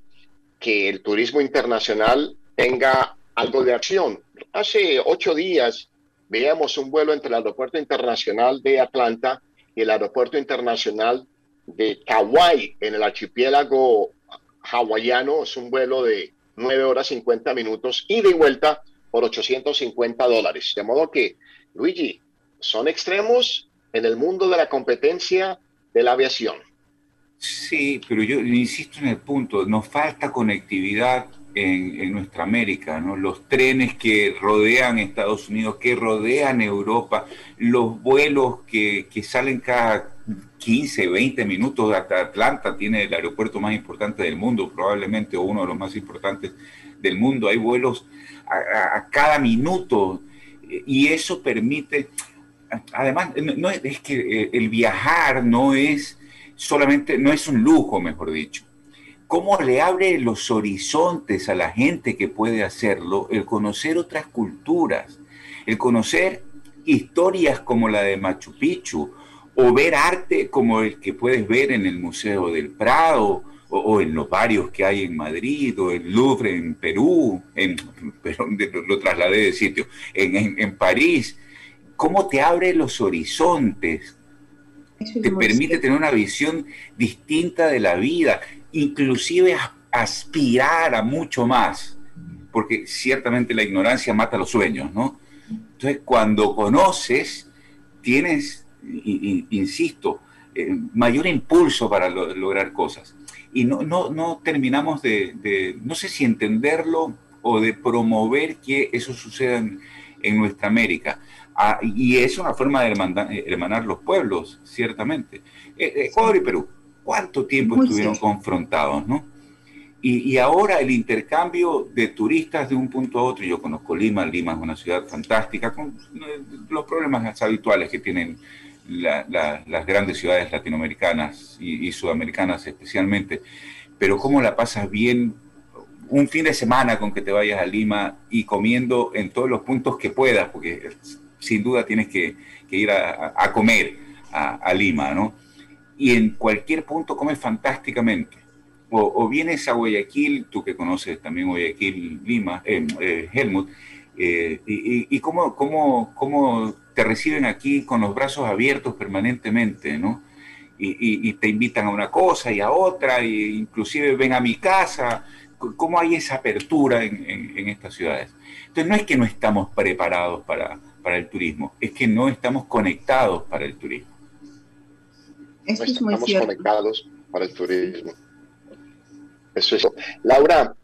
Speaker 11: que el turismo internacional tenga algo de acción. Hace ocho días veíamos un vuelo entre el Aeropuerto Internacional de Atlanta y el Aeropuerto Internacional de Kauai en el archipiélago hawaiano. Es un vuelo de 9 horas 50 minutos, ida y vuelta por 850 dólares. De modo que, Luigi, son extremos en el mundo de la competencia de la aviación.
Speaker 12: Sí, pero yo insisto en el punto, nos falta conectividad en, nuestra América, ¿no? Los trenes que rodean Estados Unidos, que rodean Europa, los vuelos que, que salen cada 15, 20 minutos hasta Atlanta, tiene el aeropuerto más importante del mundo, probablemente uno de los más importantes del mundo. Hay vuelos a, cada minuto y eso permite, además, no, es que eh, el viajar no es solamente, no es un lujo, mejor dicho. ¿Cómo le abre los horizontes a la gente que puede hacerlo el conocer otras culturas, el conocer historias como la de Machu Picchu, o ver arte como el que puedes ver en el Museo del Prado, o, en los varios que hay en Madrid, o el Louvre en Perú, en, [LAUGHS] perdón, lo trasladé de sitio, en, en, París. ¿Cómo te abre los horizontes? Te permite tener una visión distinta de la vida, inclusive aspirar a mucho más, porque ciertamente la ignorancia mata los sueños, ¿no? Entonces, cuando conoces, tienes insisto, eh, mayor impulso para lograr cosas. Y no, no, no terminamos de, no sé si entenderlo o de promover que eso suceda en, nuestra América. Ah, y es una forma de eh, hermanar los pueblos, ciertamente. Eh, Ecuador y Perú, ¿cuánto tiempo estuvieron confrontados, no? Y, y, ahora el intercambio de turistas de un punto a otro, yo conozco Lima, Lima es una ciudad fantástica, con los problemas habituales que tienen las grandes ciudades latinoamericanas y, sudamericanas especialmente, pero cómo la pasas bien un fin de semana con que te vayas a Lima y comiendo en todos los puntos que puedas, porque sin duda tienes que, ir a, comer a, Lima, ¿no? Y en cualquier punto comes fantásticamente. O, vienes a Guayaquil, tú que conoces también Guayaquil, Lima, eh, eh, Helmut, eh, y, y, cómo, cómo, cómo te reciben aquí con los brazos abiertos permanentemente, ¿no? Y, te invitan a una cosa y a otra, e inclusive ven a mi casa. ¿Cómo hay esa apertura en, estas ciudades? Entonces no es que no estamos preparados para, para el turismo, es que no estamos conectados para el turismo.
Speaker 11: Eso es muy estamos conectados para el turismo. Eso es. Laura,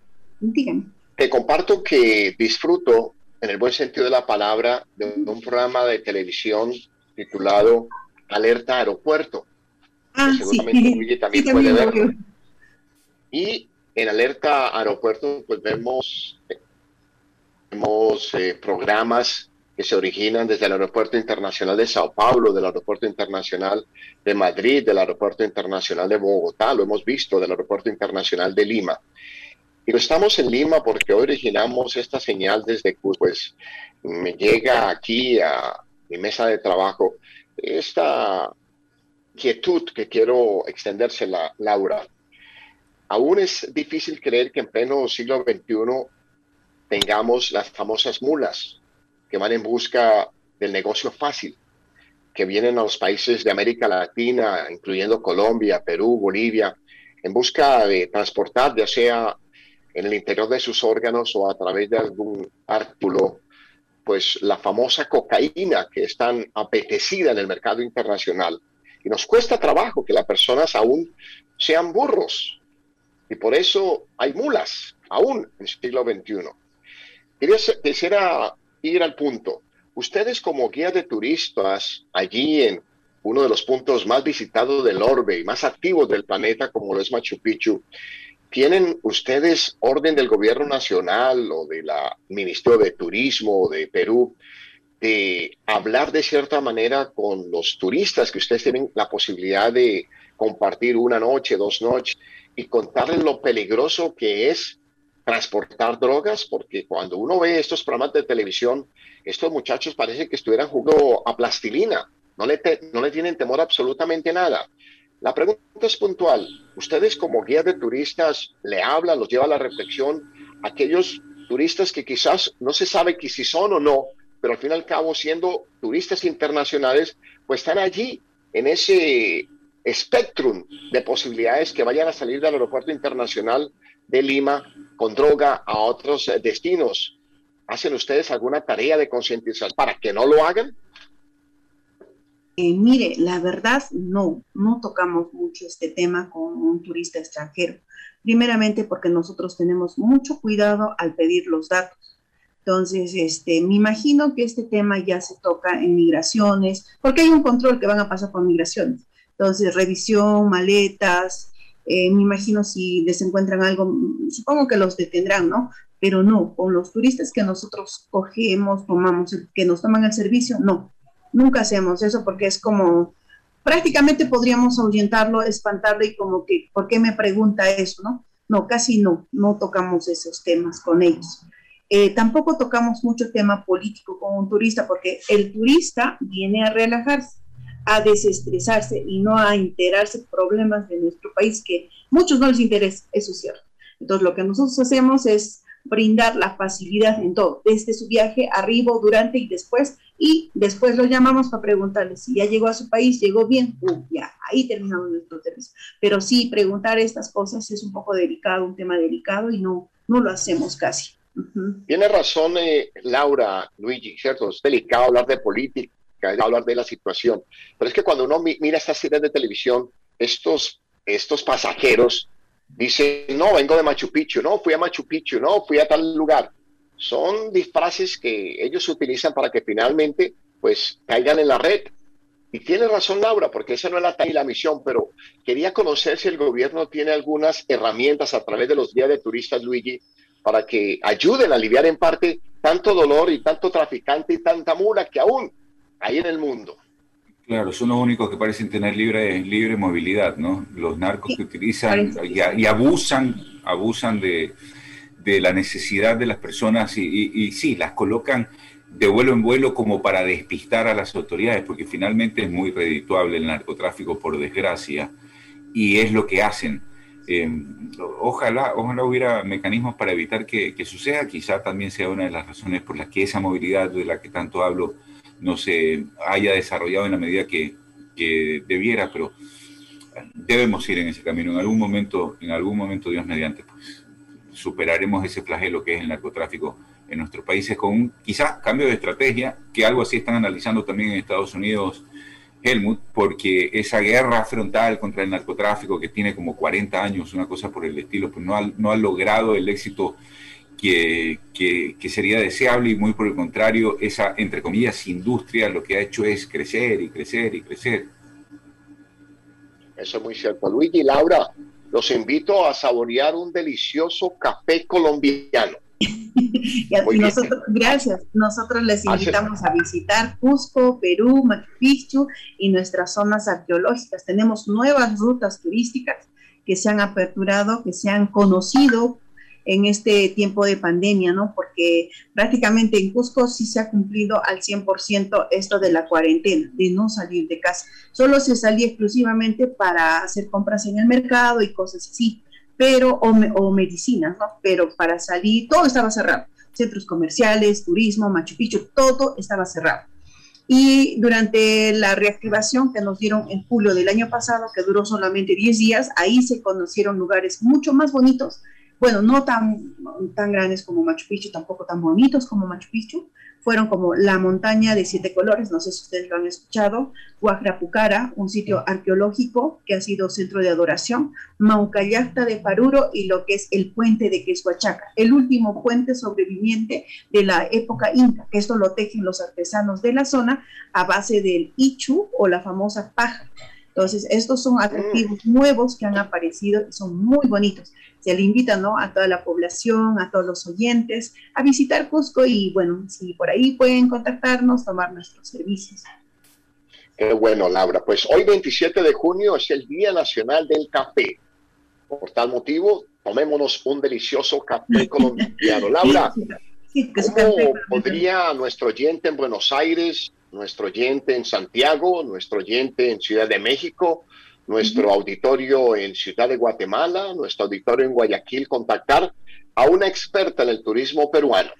Speaker 11: Dígame. te comparto que disfruto en el buen sentido de la palabra, de un programa de televisión titulado Alerta Aeropuerto.
Speaker 13: Ah,
Speaker 11: seguramente [LAUGHS] también puede verlo. Y en Alerta Aeropuerto, pues vemos, vemos eh, programas que se originan desde el Aeropuerto Internacional de Sao Paulo, del Aeropuerto Internacional de Madrid, del Aeropuerto Internacional de Bogotá, lo hemos visto, del Aeropuerto Internacional de Lima. Y estamos en Lima porque hoy originamos esta señal desde Cusco. Pues me llega aquí a mi mesa de trabajo esta quietud que quiero extendérsela, Laura. Aún es difícil creer que en pleno siglo XXI tengamos las famosas mulas que van en busca del negocio fácil, que vienen a los países de América Latina, incluyendo Colombia, Perú, Bolivia, en busca de transportar ya sea en el interior de sus órganos o a través de algún ártulo, pues la famosa cocaína que es tan apetecida en el mercado internacional. Y nos cuesta trabajo que las personas aún sean burros. Y por eso hay mulas, aún en el siglo XXI. Quisiera ir al punto. Ustedes como guía de turistas allí en uno de los puntos más visitados del orbe y más activos del planeta, como lo es Machu Picchu, ¿Tienen ustedes orden del gobierno nacional o del Ministerio de Turismo de Perú de hablar de cierta manera con los turistas que ustedes tienen la posibilidad de compartir una noche, dos noches y contarles lo peligroso que es transportar drogas? Porque cuando uno ve estos programas de televisión, estos muchachos parecen que estuvieran jugando a plastilina. No le, no le tienen temor absolutamente nada. La pregunta es puntual. Ustedes como guía de turistas le hablan, los lleva a la reflexión aquellos turistas que quizás no se sabe que si son o no, pero al fin y al cabo siendo turistas internacionales, pues están allí en ese espectrum de posibilidades que vayan a salir del aeropuerto internacional de Lima con droga a otros eh, destinos. ¿Hacen ustedes alguna tarea de concientización para que no lo hagan?
Speaker 13: Eh, mire, la verdad, no, no tocamos mucho este tema con un turista extranjero. Primeramente porque nosotros tenemos mucho cuidado al pedir los datos. Entonces, este, me imagino que este tema ya se toca en migraciones, porque hay un control que van a pasar por migraciones. Entonces, revisión, maletas, eh, me imagino si les encuentran algo, supongo que los detendrán, ¿no? Pero no, con los turistas que nosotros cogemos, tomamos, que nos toman el servicio, no, nunca hacemos eso porque es como, prácticamente podríamos ahuyentarlo, espantarlo y como que, ¿por qué me pregunta eso, no? No, casi no, no tocamos esos temas con ellos. Eh, tampoco tocamos mucho tema político con un turista porque el turista viene a relajarse, a desestresarse y no a enterarse problemas de nuestro país que muchos no les interesa, eso es cierto. Entonces lo que nosotros hacemos es brindar la facilidad en todo, desde su viaje, arriba, durante y después, y después lo llamamos para preguntarle si ya llegó a su país, llegó bien, ya, ahí terminamos nuestro servicio. Pero sí, preguntar estas cosas es un poco delicado, un tema delicado y no, no lo hacemos casi.
Speaker 11: Tiene razón eh, Laura, Luigi, ¿cierto? Es delicado hablar de política, hablar de la situación, pero es que cuando uno mira estas series de televisión, estos, estos pasajeros dicen, no, vengo de Machu Picchu, no, fui a Machu Picchu, no, fui a tal lugar. Son disfraces que ellos utilizan para que finalmente pues caigan en la red. Y tiene razón Laura, porque esa no es la, la misión, pero quería conocer si el gobierno tiene algunas herramientas a través de los días de turistas, Luigi, para que ayuden a aliviar en parte tanto dolor y tanto traficante y tanta mula que aún hay en el mundo.
Speaker 12: Claro, son los únicos que parecen tener libre, libre movilidad, ¿no? Los narcos que utilizan y, abusan, abusan de, la necesidad de las personas y, y, sí, las colocan de vuelo en vuelo como para despistar a las autoridades, porque finalmente es muy redituable el narcotráfico, por desgracia, y es lo que hacen eh, ojalá, ojalá hubiera mecanismos para evitar que, suceda, quizá también sea una de las razones por las que esa movilidad de la que tanto hablo no se haya desarrollado en la medida que, debiera, pero debemos ir en ese camino. En algún momento, en algún momento, Dios mediante, pues superaremos ese flagelo que es el narcotráfico en nuestros países con un quizá cambio de estrategia, que algo así están analizando también en Estados Unidos Helmut, porque esa guerra frontal contra el narcotráfico que tiene como 40 años, una cosa por el estilo, pues no ha, no ha logrado el éxito que, que, sería deseable y muy por el contrario, esa, entre comillas, industria lo que ha hecho es crecer y crecer y crecer.
Speaker 11: Eso es muy cierto. Luigi y Laura, los invito a saborear un delicioso café colombiano. [LAUGHS]
Speaker 13: y nosotros, gracias. Nosotros les invitamos a visitar Cusco, Perú, Machu Picchu y nuestras zonas arqueológicas. Tenemos nuevas rutas turísticas que se han aperturado, que se han conocido en este tiempo de pandemia, ¿no? Porque prácticamente en Cusco sí se ha cumplido al 100% esto de la cuarentena, de no salir de casa. Solo se salía exclusivamente para hacer compras en el mercado y cosas así pero, o, o medicinas, ¿no? Pero para salir, todo estaba cerrado. Centros comerciales, turismo, Machu Picchu, todo estaba cerrado. Y durante la reactivación que nos dieron en julio del año pasado, que duró solamente 10 días, ahí se conocieron lugares mucho más bonitos, bueno, no tan, tan grandes como Machu Picchu, tampoco tan bonitos como Machu Picchu, fueron como la montaña de siete colores, no sé si ustedes lo han escuchado, Huajrapucara, un sitio arqueológico que ha sido centro de adoración, Maucallacta de Paruro y lo que es el puente de Queshuachaca, el último puente sobreviviente de la época inca, que esto lo tejen los artesanos de la zona a base del ichu o la famosa paja. Entonces, estos son atractivos nuevos que han aparecido y son muy bonitos se le invita ¿no? a toda la población, a todos los oyentes, a visitar Cusco y bueno, si por ahí pueden contactarnos, tomar nuestros servicios.
Speaker 11: Qué bueno, Laura. Pues hoy 27 de junio es el Día Nacional del Café. Por tal motivo, tomémonos un delicioso café [LAUGHS] colombiano. Laura, ¿cómo podría nuestro oyente en Buenos Aires, nuestro oyente en Santiago, nuestro oyente en Ciudad de México, nuestro auditorio en Ciudad de Guatemala, nuestro auditorio en Guayaquil, contactar a una experta en el turismo peruano.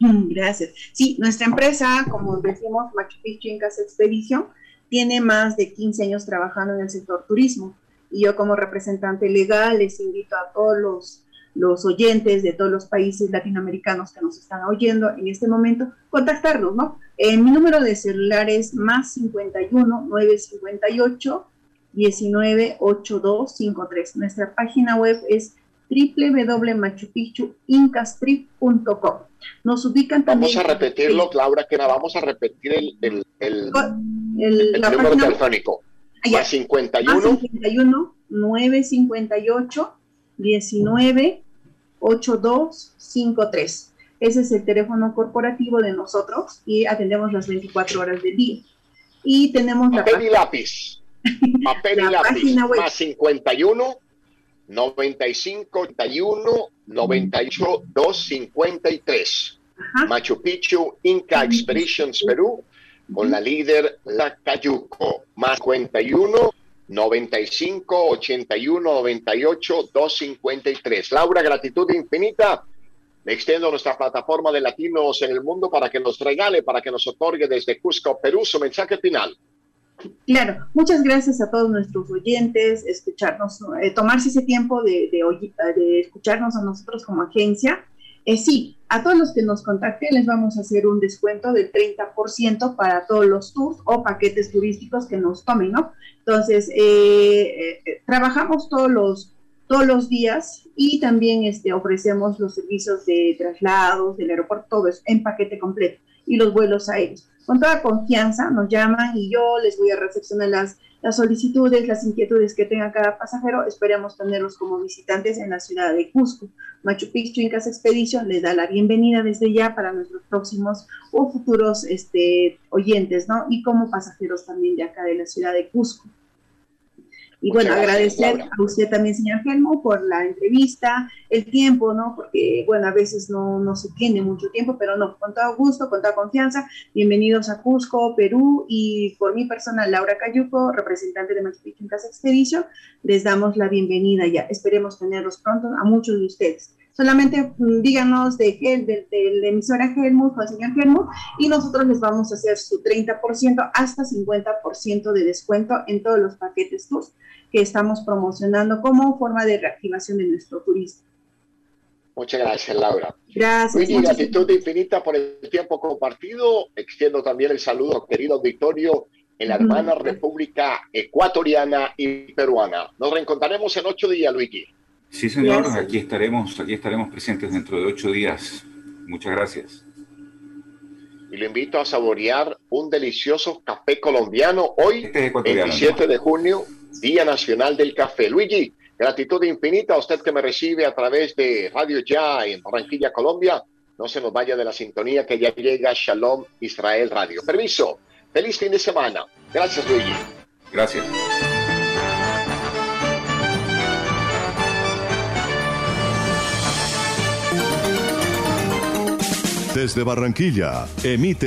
Speaker 13: Mm, gracias. Sí, nuestra empresa, como decimos, Machu Picchu Incas Expedición, tiene más de 15 años trabajando en el sector turismo. Y yo como representante legal les invito a todos los, los oyentes de todos los países latinoamericanos que nos están oyendo en este momento, contactarnos, ¿no? En mi número de celular es más 51 958 198253. Nuestra página web es www.machupicchuincastrip.com. Nos ubican también.
Speaker 11: Vamos a repetirlo, Laura, que vamos a repetir el, el, el, el número telefónico.
Speaker 13: Ah, más 51. Más 51 958 19 8253. Ese es el teléfono corporativo de nosotros y atendemos las 24 horas del día. Y tenemos
Speaker 11: Papel la y lápiz. Papel y lápiz. [LAUGHS] Más 51 95 81 98 253. Machu Picchu Inca Expeditions Perú con la líder La Cayuco. Más 51 95 81 98 253. Laura, gratitud infinita. Le extiendo nuestra plataforma de latinos en el mundo para que nos regale, para que nos otorgue desde Cusco, Perú, su mensaje final.
Speaker 13: Claro, muchas gracias a todos nuestros oyentes, escucharnos, eh, tomarse ese tiempo de, de, escucharnos a nosotros como agencia. Eh, sí, a todos los que nos contacten les vamos a hacer un descuento del 30% para todos los tours o paquetes turísticos que nos tomen, ¿no? Entonces, eh, trabajamos todos los, todos los días y también este, ofrecemos los servicios de traslados del aeropuerto, todo eso en paquete completo y los vuelos aéreos con toda confianza nos llaman y yo les voy a recepcionar las, las solicitudes, las inquietudes que tenga cada pasajero. Esperemos tenerlos como visitantes en la ciudad de Cusco. Machu Picchu Incas Expedition les da la bienvenida desde ya para nuestros próximos o futuros este, oyentes, ¿no? Y como pasajeros también de acá de la ciudad de Cusco. Y bueno, agradecer a usted también, señor Gelmo, por la entrevista, el tiempo, ¿no? Porque, bueno, a veces no, no se tiene mucho tiempo, pero no, con todo gusto, con toda confianza. Bienvenidos a Cusco, Perú, y por mi persona, Laura Cayuco, representante de Machu Picchu en Casa Expedition, les damos la bienvenida ya. Esperemos tenerlos pronto a muchos de ustedes solamente mm, díganos de, de, de, la emisora Helmut o el señor Helmut y nosotros les vamos a hacer su 30% hasta 50% de descuento en todos los paquetes tours que estamos promocionando como forma de reactivación de nuestro turismo.
Speaker 11: Muchas gracias, Laura.
Speaker 13: Gracias.
Speaker 11: Muy gratitud infinita por el tiempo compartido. Extiendo también el saludo, querido auditorio, en la hermana República Ecuatoriana y Peruana. Nos reencontraremos en ocho días, Luigi.
Speaker 12: Sí, señor, aquí estaremos, aquí estaremos presentes dentro de ocho días. Muchas gracias.
Speaker 11: Y lo invito a saborear un delicioso café colombiano hoy, este 27 de junio, Día Nacional del Café. Luigi, gratitud infinita a usted que me recibe a través de Radio Ya en Barranquilla, Colombia. No se nos vaya de la sintonía que ya llega Shalom Israel Radio. Permiso. Feliz fin de semana. Gracias, Luigi.
Speaker 12: Gracias.
Speaker 20: Desde Barranquilla, emite